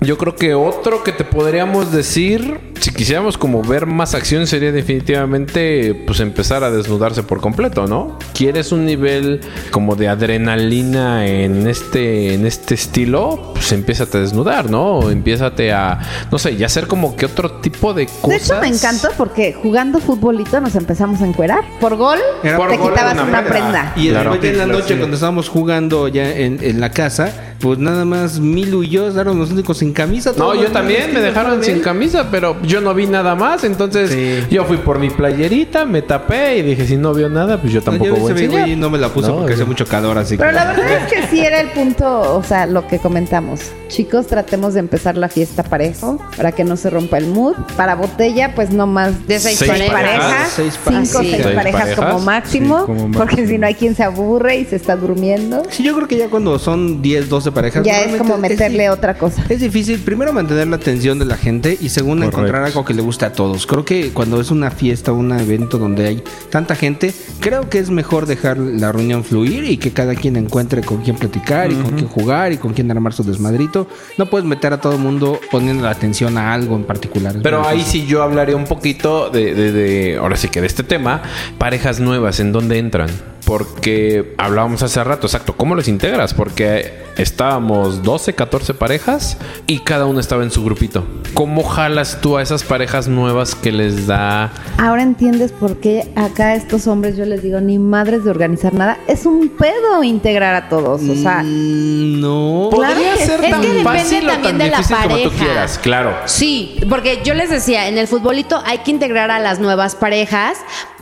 Yo creo que otro que te podríamos decir, si quisiéramos como ver más acción, sería definitivamente pues empezar a desnudarse por completo, ¿no? ¿Quieres un nivel como de adrenalina en este, en este estilo? Pues empiézate a desnudar, ¿no? Empiézate a, no sé, ya hacer como que otro tipo de cosas. De hecho, me encantó porque jugando futbolito nos empezamos a encuerar. Por gol, Era Por te gol quitabas una, una prenda. Y Claro. después en la noche, cuando estábamos jugando ya en, en la casa, pues nada más Milu y yo éramos los únicos camisa. No, yo también me dejaron sin camisa, pero yo no vi nada más. Entonces Sí. yo fui por mi playerita, me tapé y dije, si no vio nada, pues yo No, tampoco yo voy a enseñar. güey no me la puse No, porque hace mucho calor, así Pero que... la verdad es que sí era el punto, o sea, lo que comentamos. Chicos, tratemos de empezar la fiesta parejo para que no se rompa el mood. Para botella, pues no más De seis Seis parejas. parejas, Seis cinco parejas. seis Seis parejas, parejas. como máximo, Sí, como porque si no hay quien se aburre y se está durmiendo. Sí, yo creo que ya cuando son 10, 12 parejas... Ya es como meterle otra cosa. Es difícil, primero, mantener la atención de la gente y segundo, Correcto. encontrar algo que le guste a todos. Creo que cuando es una fiesta, un evento donde hay tanta gente, creo que es mejor dejar la reunión fluir y que cada quien encuentre con quién platicar y con quién jugar y con quién armar su desmadrito. No puedes meter a todo el mundo poniendo la atención a algo en particular. Pero ahí difícil. sí yo hablaría un poquito de, de- de- ahora sí que de este tema, parejas nuevas, ¿en dónde entran? Porque hablábamos hace rato, exacto, ¿cómo los integras? Porque estábamos 12, 14 parejas y cada uno estaba en su grupito. ¿Cómo jalas tú a esas parejas nuevas que les da... Ahora entiendes por qué acá a estos hombres yo les digo ni madres de organizar nada. Es un pedo integrar a todos. O sea, Mm, no. Podría ser es tan que depende fácil o también tan de la difícil como tú pareja. quieras, claro. Sí, porque yo les decía, en el futbolito hay que integrar a las nuevas pareas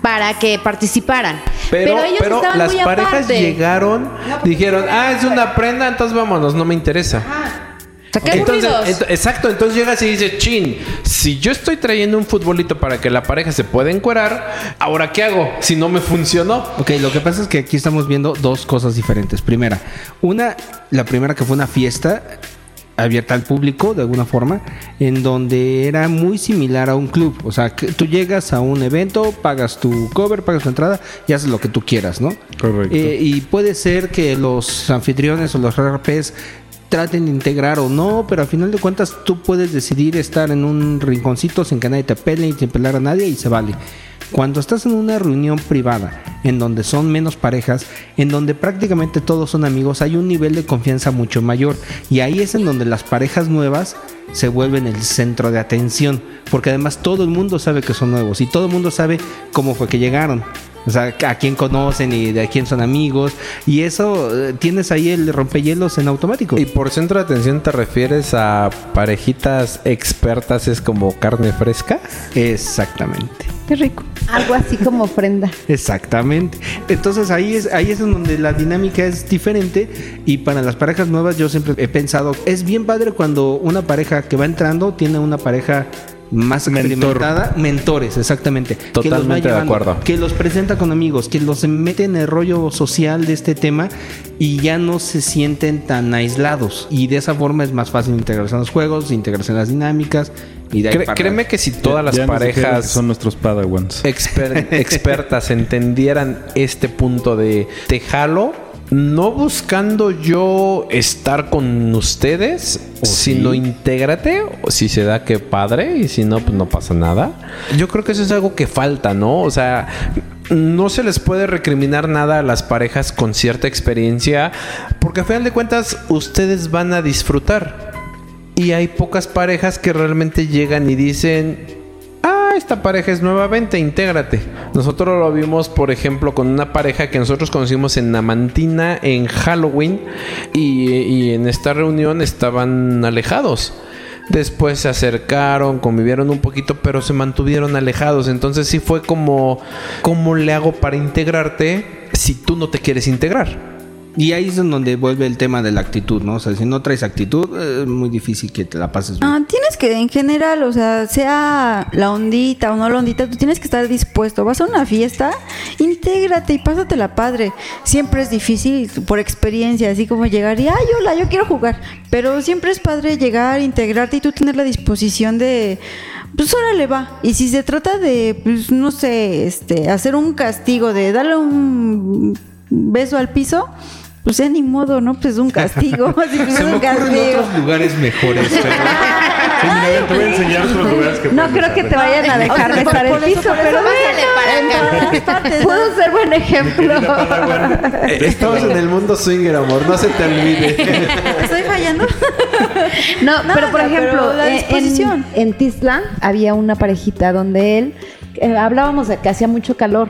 para que participaran. Pero, ellos pero estaban las muy parejas aparte. llegaron, dijeron, ah, es una prenda, entonces vámonos, no me interesa. O sea, qué Entonces, ent- exacto, entonces llegas y dices, chin, si yo estoy trayendo un futbolito para que la pareja se pueda encuerar, ¿ahora qué hago? Si no me funcionó. Ok, lo que pasa es que aquí estamos viendo dos cosas diferentes. Primera, una, la primera que fue una fiesta abierta al público de alguna forma, en donde era muy similar a un club. O sea, que tú llegas a un evento, pagas tu cover, pagas tu entrada y haces lo que tú quieras, ¿no? Correcto. Eh, y puede ser que los anfitriones o los RPs traten de integrar o no, pero al final de cuentas tú puedes decidir estar en un rinconcito sin que nadie te pele y sin pelar a nadie y se vale. Cuando estás en una reunión privada, en donde son menos parejas, en donde prácticamente todos son amigos, hay un nivel de confianza mucho mayor. Y ahí es en donde las parejas nuevas se vuelven el centro de atención. Porque además todo el mundo sabe que son nuevos y todo el mundo sabe cómo fue que llegaron. O sea, a quién conocen y de quién son amigos. Y eso eh, tienes ahí el rompehielos en automático. Y por centro de atención te refieres a parejitas expertas, es como carne fresca. Exactamente. Qué rico. algo así como ofrenda. <laughs> Exactamente. Entonces ahí es, ahí es donde la dinámica es diferente. Y para las parejas nuevas, yo siempre he pensado, es bien padre cuando una pareja que va entrando tiene una pareja más Mentor. experimentada, mentores, exactamente. que los va Totalmente de acuerdo. Que los presenta con amigos, que los mete en el rollo social de este tema y ya no se sienten tan aislados. Y de esa forma es más fácil integrarse en los juegos, integrarse en las dinámicas y de ahí Cre- para créeme que si todas las parejas son nuestros padawans. exper- <laughs> expertas entendieran este punto de te jalo, no buscando yo estar con ustedes, sino intégrate, o si se da que padre, y si no, pues no pasa nada. Yo creo que eso es algo que falta, ¿no? O sea, no se les puede recriminar nada a las parejas con cierta experiencia, porque a final de cuentas ustedes van a disfrutar. Y hay pocas parejas que realmente llegan y dicen, esta pareja es nueva, vente, intégrate. Nosotros lo vimos, por ejemplo, con una pareja que nosotros conocimos en Namantina en Halloween y, y en esta reunión estaban alejados. Después se acercaron, convivieron un poquito, pero se mantuvieron alejados. Entonces sí fue como, ¿cómo le hago para integrarte si tú no te quieres integrar? Y ahí es donde vuelve el tema de la actitud, ¿no? O sea, si no traes actitud, eh, es muy difícil que te la pases bien. Ah, tienes que, en general, o sea, sea la ondita o no la ondita, tú tienes que estar dispuesto. Vas a una fiesta, intégrate y pásatela padre. Siempre es difícil por experiencia, así como llegar y, ay, hola, yo quiero jugar. Pero siempre es padre llegar, integrarte y tú tener la disposición de, pues órale va. Y si se trata de, pues no sé, este, hacer un castigo, de darle un beso al piso. Pues ya ni modo, ¿no? Pues un castigo. Así pues, es un castigo. lugares mejores, <laughs> Te voy a enseñar otros lugares que No creo que te vayan a dejar por- besar el piso, pero para bueno, en partes. Puedo ser buen <laughs> ejemplo. <laughs> Estamos en el mundo swinger, amor, no se te olvide. ¿Estoy fallando? No, pero por ejemplo, pero la eh, disposición. en, en Tizla había una parejita donde él, eh, hablábamos de que hacía mucho calor.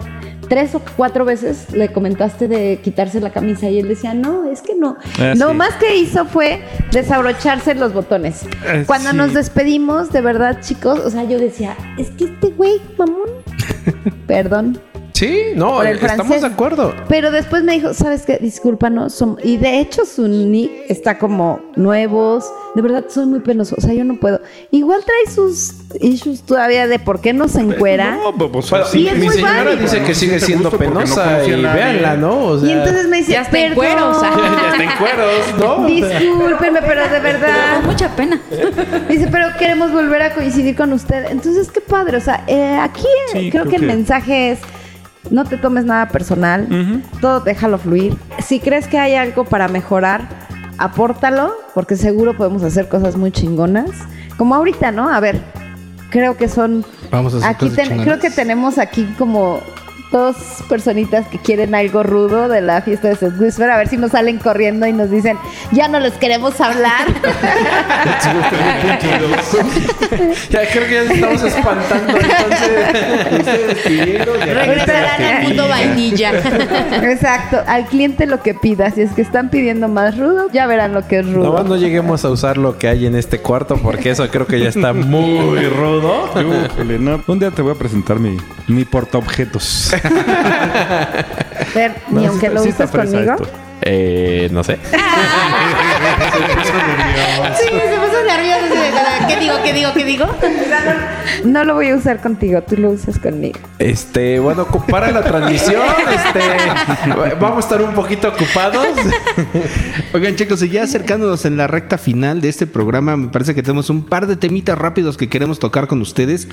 Tres o cuatro veces le comentaste de quitarse la camisa y él decía, no, es que no. Ah, Lo sí. más que hizo fue desabrocharse los botones. Eh, Cuando sí. nos despedimos, de verdad, chicos, o sea, yo decía, es que este güey, mamón, <laughs> perdón, Sí, no, el estamos francés. de acuerdo. Pero después me dijo, ¿sabes qué? Discúlpanos. som- Y de hecho su nick está como nuevos. De verdad, soy muy penoso. O sea, yo no puedo. Igual trae sus issues todavía de por qué no se encuera. No, pues, pues, Bueno, sí, Y es mi muy señora válido. dice que No sigue siendo no penosa y véanla, ¿no? O sea, y entonces me dice, Ya está en "Perdón, cuero, o sea, <laughs> ya está en cueros, ¿no? <laughs> Discúlpeme, pero de verdad. Con mucha pena. <laughs> Dice, pero queremos volver a coincidir con usted. Entonces, qué padre. O sea, eh, aquí Sí, creo, creo que el que- mensaje es, no te tomes nada personal. Todo déjalo fluir. Si crees que hay algo para mejorar, apórtalo, porque seguro podemos hacer cosas muy chingonas. Como ahorita, ¿no? A ver, creo que son... Vamos a hacer Aquí cosas ten- creo que tenemos aquí como dos personitas que quieren algo rudo de la fiesta de Seth Whisper. A ver si nos salen corriendo y nos dicen, ya no les queremos hablar. <laughs> <laughs> Ya creo que ya nos estamos espantando, entonces. Regresarán al mundo vainilla. Exacto, al cliente lo que pida. Si es que están pidiendo más rudo, ya verán lo que es rudo. Nomás no lleguemos a usar lo que hay en este cuarto porque eso creo que ya está muy rudo. No. Un día te voy a presentar mi, mi portaobjetos. Ni No, aunque sí lo uses fresa conmigo. Eh, no sé. <laughs> Sí, se puso nervioso. ¿Qué digo, qué digo, qué digo? No lo voy a usar contigo, tú lo usas conmigo. Este, bueno, para la transmisión, este, vamos a estar un poquito ocupados. Oigan, chicos, y ya acercándonos en la recta final de este programa, me parece que tenemos un par de temitas rápidos que queremos tocar con ustedes.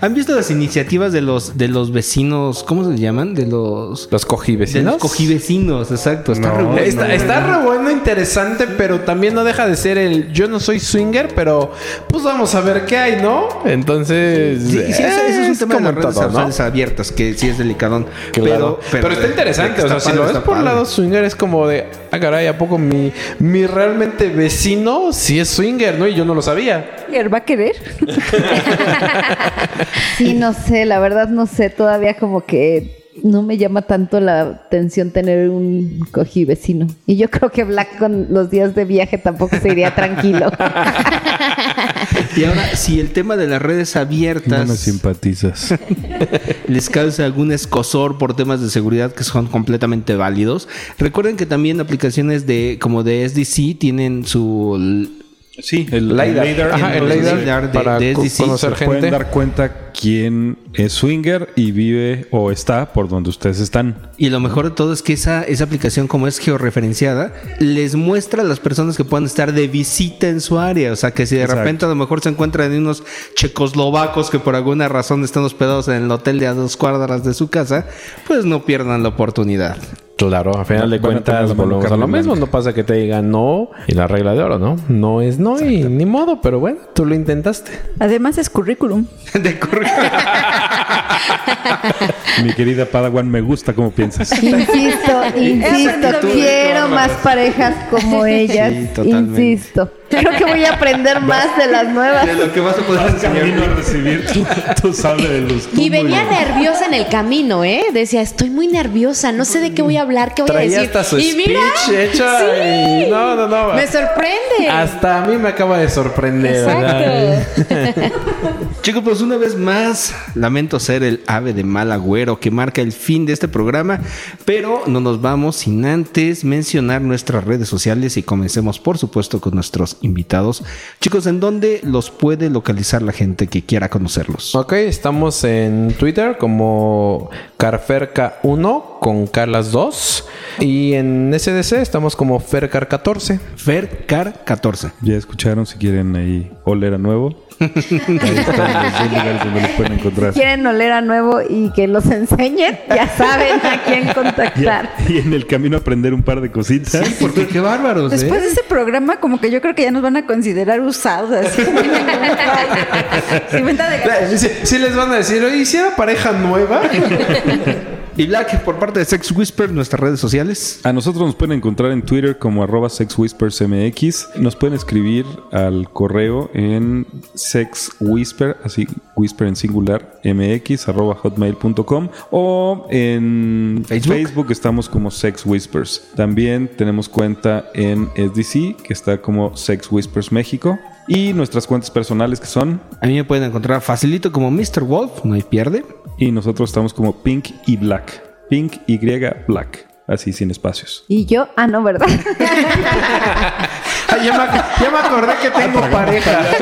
¿Han visto las iniciativas de los de los vecinos, cómo se llaman? De los Los cogí de los cogivecinos, exacto. Está re bueno. Está, está re bueno, interesante, pero también no deja de ser el yo no soy swinger, pero pues vamos a ver qué hay, ¿no? Entonces, Sí, sí, eso, eso es un tema de las en redes todo, ¿no? sociales abiertas, que sí es delicadón. Claro. Pero, está interesante, o sea, si lo ves por el lado swinger es como de, ah, caray, ¿a poco mi, mi realmente vecino sí es swinger, no? Y yo no lo sabía. ¿Él va a querer? <laughs> Sí, no sé, la verdad no sé, todavía como que no me llama tanto la atención tener un cojí vecino. Y yo creo que Black con los días de viaje tampoco se iría tranquilo. <laughs> Y ahora, si el tema de las redes No abiertas me simpatizas. <laughs> les causa algún escosor por temas de seguridad que son completamente válidos, recuerden que también aplicaciones de como de SDC tienen su Sí, el LiDAR. LiDAR. Ajá, el LiDAR LiDAR de- para de SDC, conocer se pueden gente. dar cuenta quién es swinger y vive o está por donde ustedes están. Y lo mejor de todo es que esa, esa aplicación, como es georreferenciada, les muestra a las personas que puedan estar de visita en su área. O sea, que si de Exacto. repente a lo mejor se encuentran en unos checoslovacos que por alguna razón están hospedados en el hotel de a dos cuadras de su casa, pues no pierdan la oportunidad. Claro, a final de cuentas volvemos a lo mismo. No pasa que te digan no y la regla de oro, ¿no? No es no y ni modo, pero bueno, tú lo intentaste. Además es currículum. <laughs> De correr. <laughs> Mi querida Padawan, me gusta cómo piensas. Insisto, insisto, quiero más parejas como ellas. Sí, totalmente. Insisto. Creo que voy a aprender más de las nuevas. De lo que vas a poder camino a recibir tu, tu sable de luz. Y venía nerviosa en el camino, ¿eh? Decía, estoy muy nerviosa, no sé de qué voy a hablar, qué voy a Traía decir. hasta su y mira, speech hecha sí, y- no, no, no. me sorprende. Hasta a mí me acaba de sorprender. Exacto. <laughs> Chicos, pues una vez más, lamento ser el ave de mal agüero que marca el fin de este programa, pero no nos vamos sin antes mencionar nuestras redes sociales y comencemos, por supuesto, con nuestros invitados. Chicos, ¿en dónde los puede localizar la gente que quiera conocerlos? Ok, estamos en Twitter como Carferca1 con Carlas 2 y en SDC estamos como Fercar14. Fercar14. Ya escucharon si quieren ahí oler a nuevo. Ahí están los dos lugares donde los pueden encontrar. Quieren oler a nuevo y que los enseñen, ya saben a quién <laughs> contactar. y en el camino aprender un par de cositas. Porque qué bárbaros, ¿eh? Después de ese programa, como que yo creo que ya nos van a considerar usados. <laughs> Sí, sí les van a decir, oye, ¿y si era pareja nueva? <laughs> Y Black, por parte de Sex Whisper, nuestras redes sociales. A nosotros nos pueden encontrar en Twitter como arroba sexwhispersmx. Nos pueden escribir al correo en sexwhisper, así whisper en singular, mx arroba hotmail.com o en Facebook. Facebook. estamos como Sex Whispers. También tenemos cuenta en SDC que está como Sex Whispers México. Y nuestras cuentas personales que son, A mí me pueden encontrar facilito como Mr. Wolf, no hay pierde. y nosotros estamos como Pink y Black. Pink y Black. Así sin espacios. Y yo, ah, no, ¿verdad? <laughs> Ay, ya, me, ya me acordé que tengo pareja. <laughs>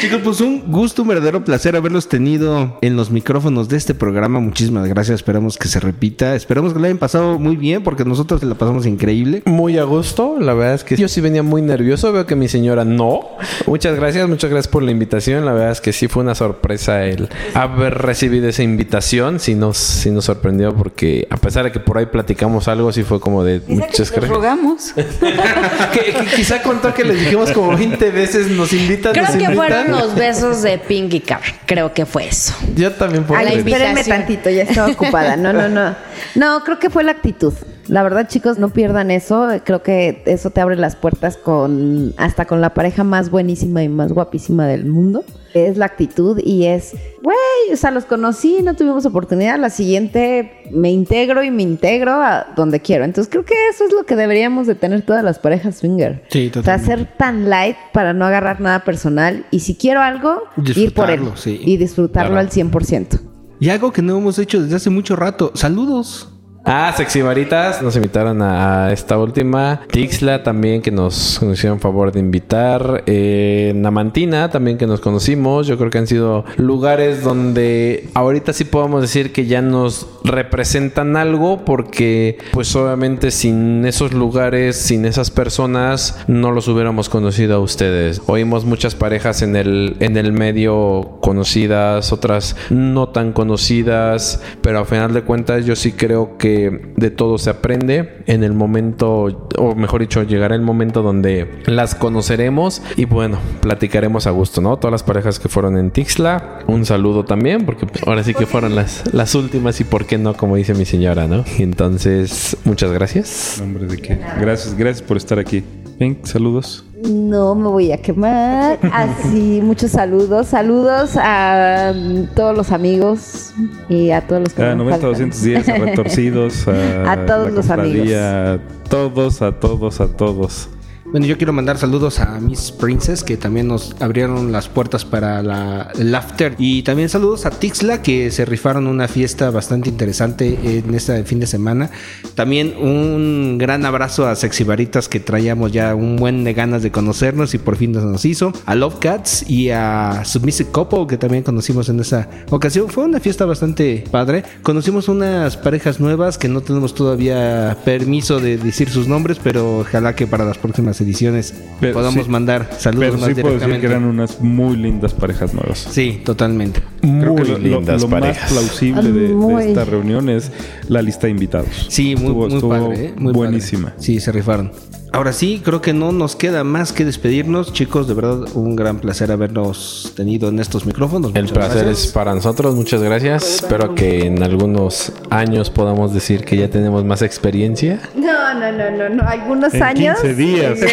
Chicos, pues un gusto, un verdadero placer haberlos tenido en los micrófonos de este programa. Muchísimas gracias. Esperamos que se repita. Esperamos que lo hayan pasado muy bien porque nosotros la pasamos increíble. Muy a gusto, la verdad es que yo sí venía muy nervioso, veo que mi señora no. Muchas gracias, muchas gracias por la invitación, la verdad es que sí fue una sorpresa el haber recibido esa invitación, sí nos, sí nos sorprendió porque a pesar de que por ahí platicamos algo, sí fue como de que muchas gracias. rogamos. <laughs> que, que quizá contó que les dijimos como 20 veces, nos invitan, Creo nos que invitan. Fueron <laughs> los besos de Pink y Car. Creo que fue eso. Yo también por Ay, espérenme tantito, ya estaba ocupada. No, no, no. No, creo que fue la actitud. La verdad, chicos, no pierdan eso. Creo que eso te abre las puertas con hasta con la pareja más buenísima y más guapísima del mundo. Es la actitud y es, güey, o sea, los conocí, no tuvimos oportunidad. La siguiente me integro y me integro a donde quiero. Entonces creo que eso es lo que deberíamos de tener todas las parejas swinger. Sí, O sea, ser tan light para no agarrar nada personal y si quiero algo, ir por él sí. y disfrutarlo Claro. al 100%. Y algo que no hemos hecho desde hace mucho rato. Saludos. Ah, Sexy Varitas, nos invitaron a, esta última. Tixla también, que nos, nos hicieron favor de invitar. Eh, Namantina también, que nos conocimos. Yo creo que han sido lugares donde ahorita sí podemos decir que ya nos representan algo, porque, pues obviamente, sin esos lugares, sin esas personas, no los hubiéramos conocido a ustedes. Oímos muchas parejas en el, en el medio conocidas, otras no tan conocidas, pero a final de cuentas, yo sí creo que de todo se aprende en el momento, o mejor dicho, llegará el momento donde las conoceremos y bueno, platicaremos a gusto, ¿no? Todas las parejas que fueron en Tixla, un saludo también, porque ahora sí que fueron las, las últimas y por qué no, como dice mi señora, ¿no? Entonces, muchas gracias. Hombre, ¿de qué? Gracias, gracias por estar aquí. Pink, saludos. No me voy a quemar. Así, muchos saludos. Saludos a mm, todos los amigos y a todos los que A me 90, faltan. 210, a retorcidos, <laughs> a, A todos la los amigos. A todos, a todos, a todos. Bueno, yo quiero mandar saludos a Miss Princess, que también nos abrieron las puertas para la, el after. Y también saludos a Tixla, que se rifaron una fiesta bastante interesante en este fin de semana. También un gran abrazo a Sexy Varitas, que traíamos ya un buen de ganas de conocernos y por fin nos, hizo. A Love Cats y a Submissive Couple, que también conocimos en esa ocasión. Fue una fiesta bastante padre. Conocimos unas parejas nuevas que no tenemos todavía permiso de decir sus nombres, pero ojalá que para las próximas ediciones Pero podamos sí- mandar saludos Pero más sí puedo decir directamente. que eran unas muy lindas parejas nuevas. Sí, totalmente. Creo Muy que lo, lindas lo más parejas. plausible de, esta reunión es la lista de invitados. Sí, muy, Estuvo- muy estuvo padre, ¿eh? Muy buenísima. padre. Sí, se rifaron. Ahora sí, creo que no nos queda más que despedirnos. Chicos, de verdad, un gran placer habernos tenido en estos micrófonos. El Muchas placer gracias. es para nosotros, muchas gracias. Espero que en algunos años podamos decir que ya tenemos más experiencia. No, no, no, no, no. Algunos En años. 15 días. <laughs>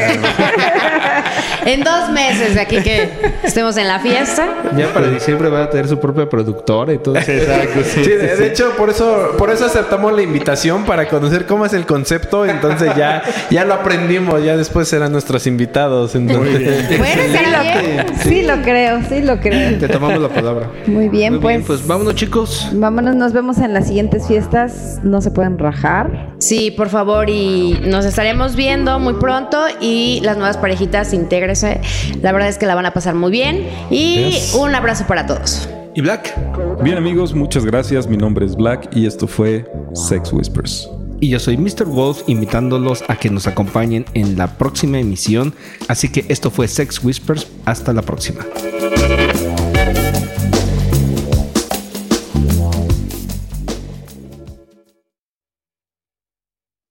En dos meses de aquí que estemos en la fiesta. Ya para diciembre va a tener su propia productora y todo. Exacto, sí. Sí, de, de hecho, por eso, por eso aceptamos la invitación para conocer cómo es el concepto. Entonces ya, ya lo aprendimos, ya después serán nuestros invitados. Entonces, Bueno, estará bien. Sí lo creo, sí lo creo. Te tomamos la palabra. Muy bien, Muy pues. bien, pues vámonos, chicos. Vámonos, nos vemos en las siguientes fiestas. No se pueden rajar. Sí, por favor, y nos estaremos viendo muy pronto. Y las nuevas parejitas, intégrese. La verdad es que la van a pasar muy bien. Y Yes. un abrazo para todos. ¿Y Black? Bien amigos, muchas gracias. Mi nombre es Black y esto fue Sex Whispers. Y yo soy Mr. Wolf invitándolos a que nos acompañen en la próxima emisión. Así que esto fue Sex Whispers. Hasta la próxima.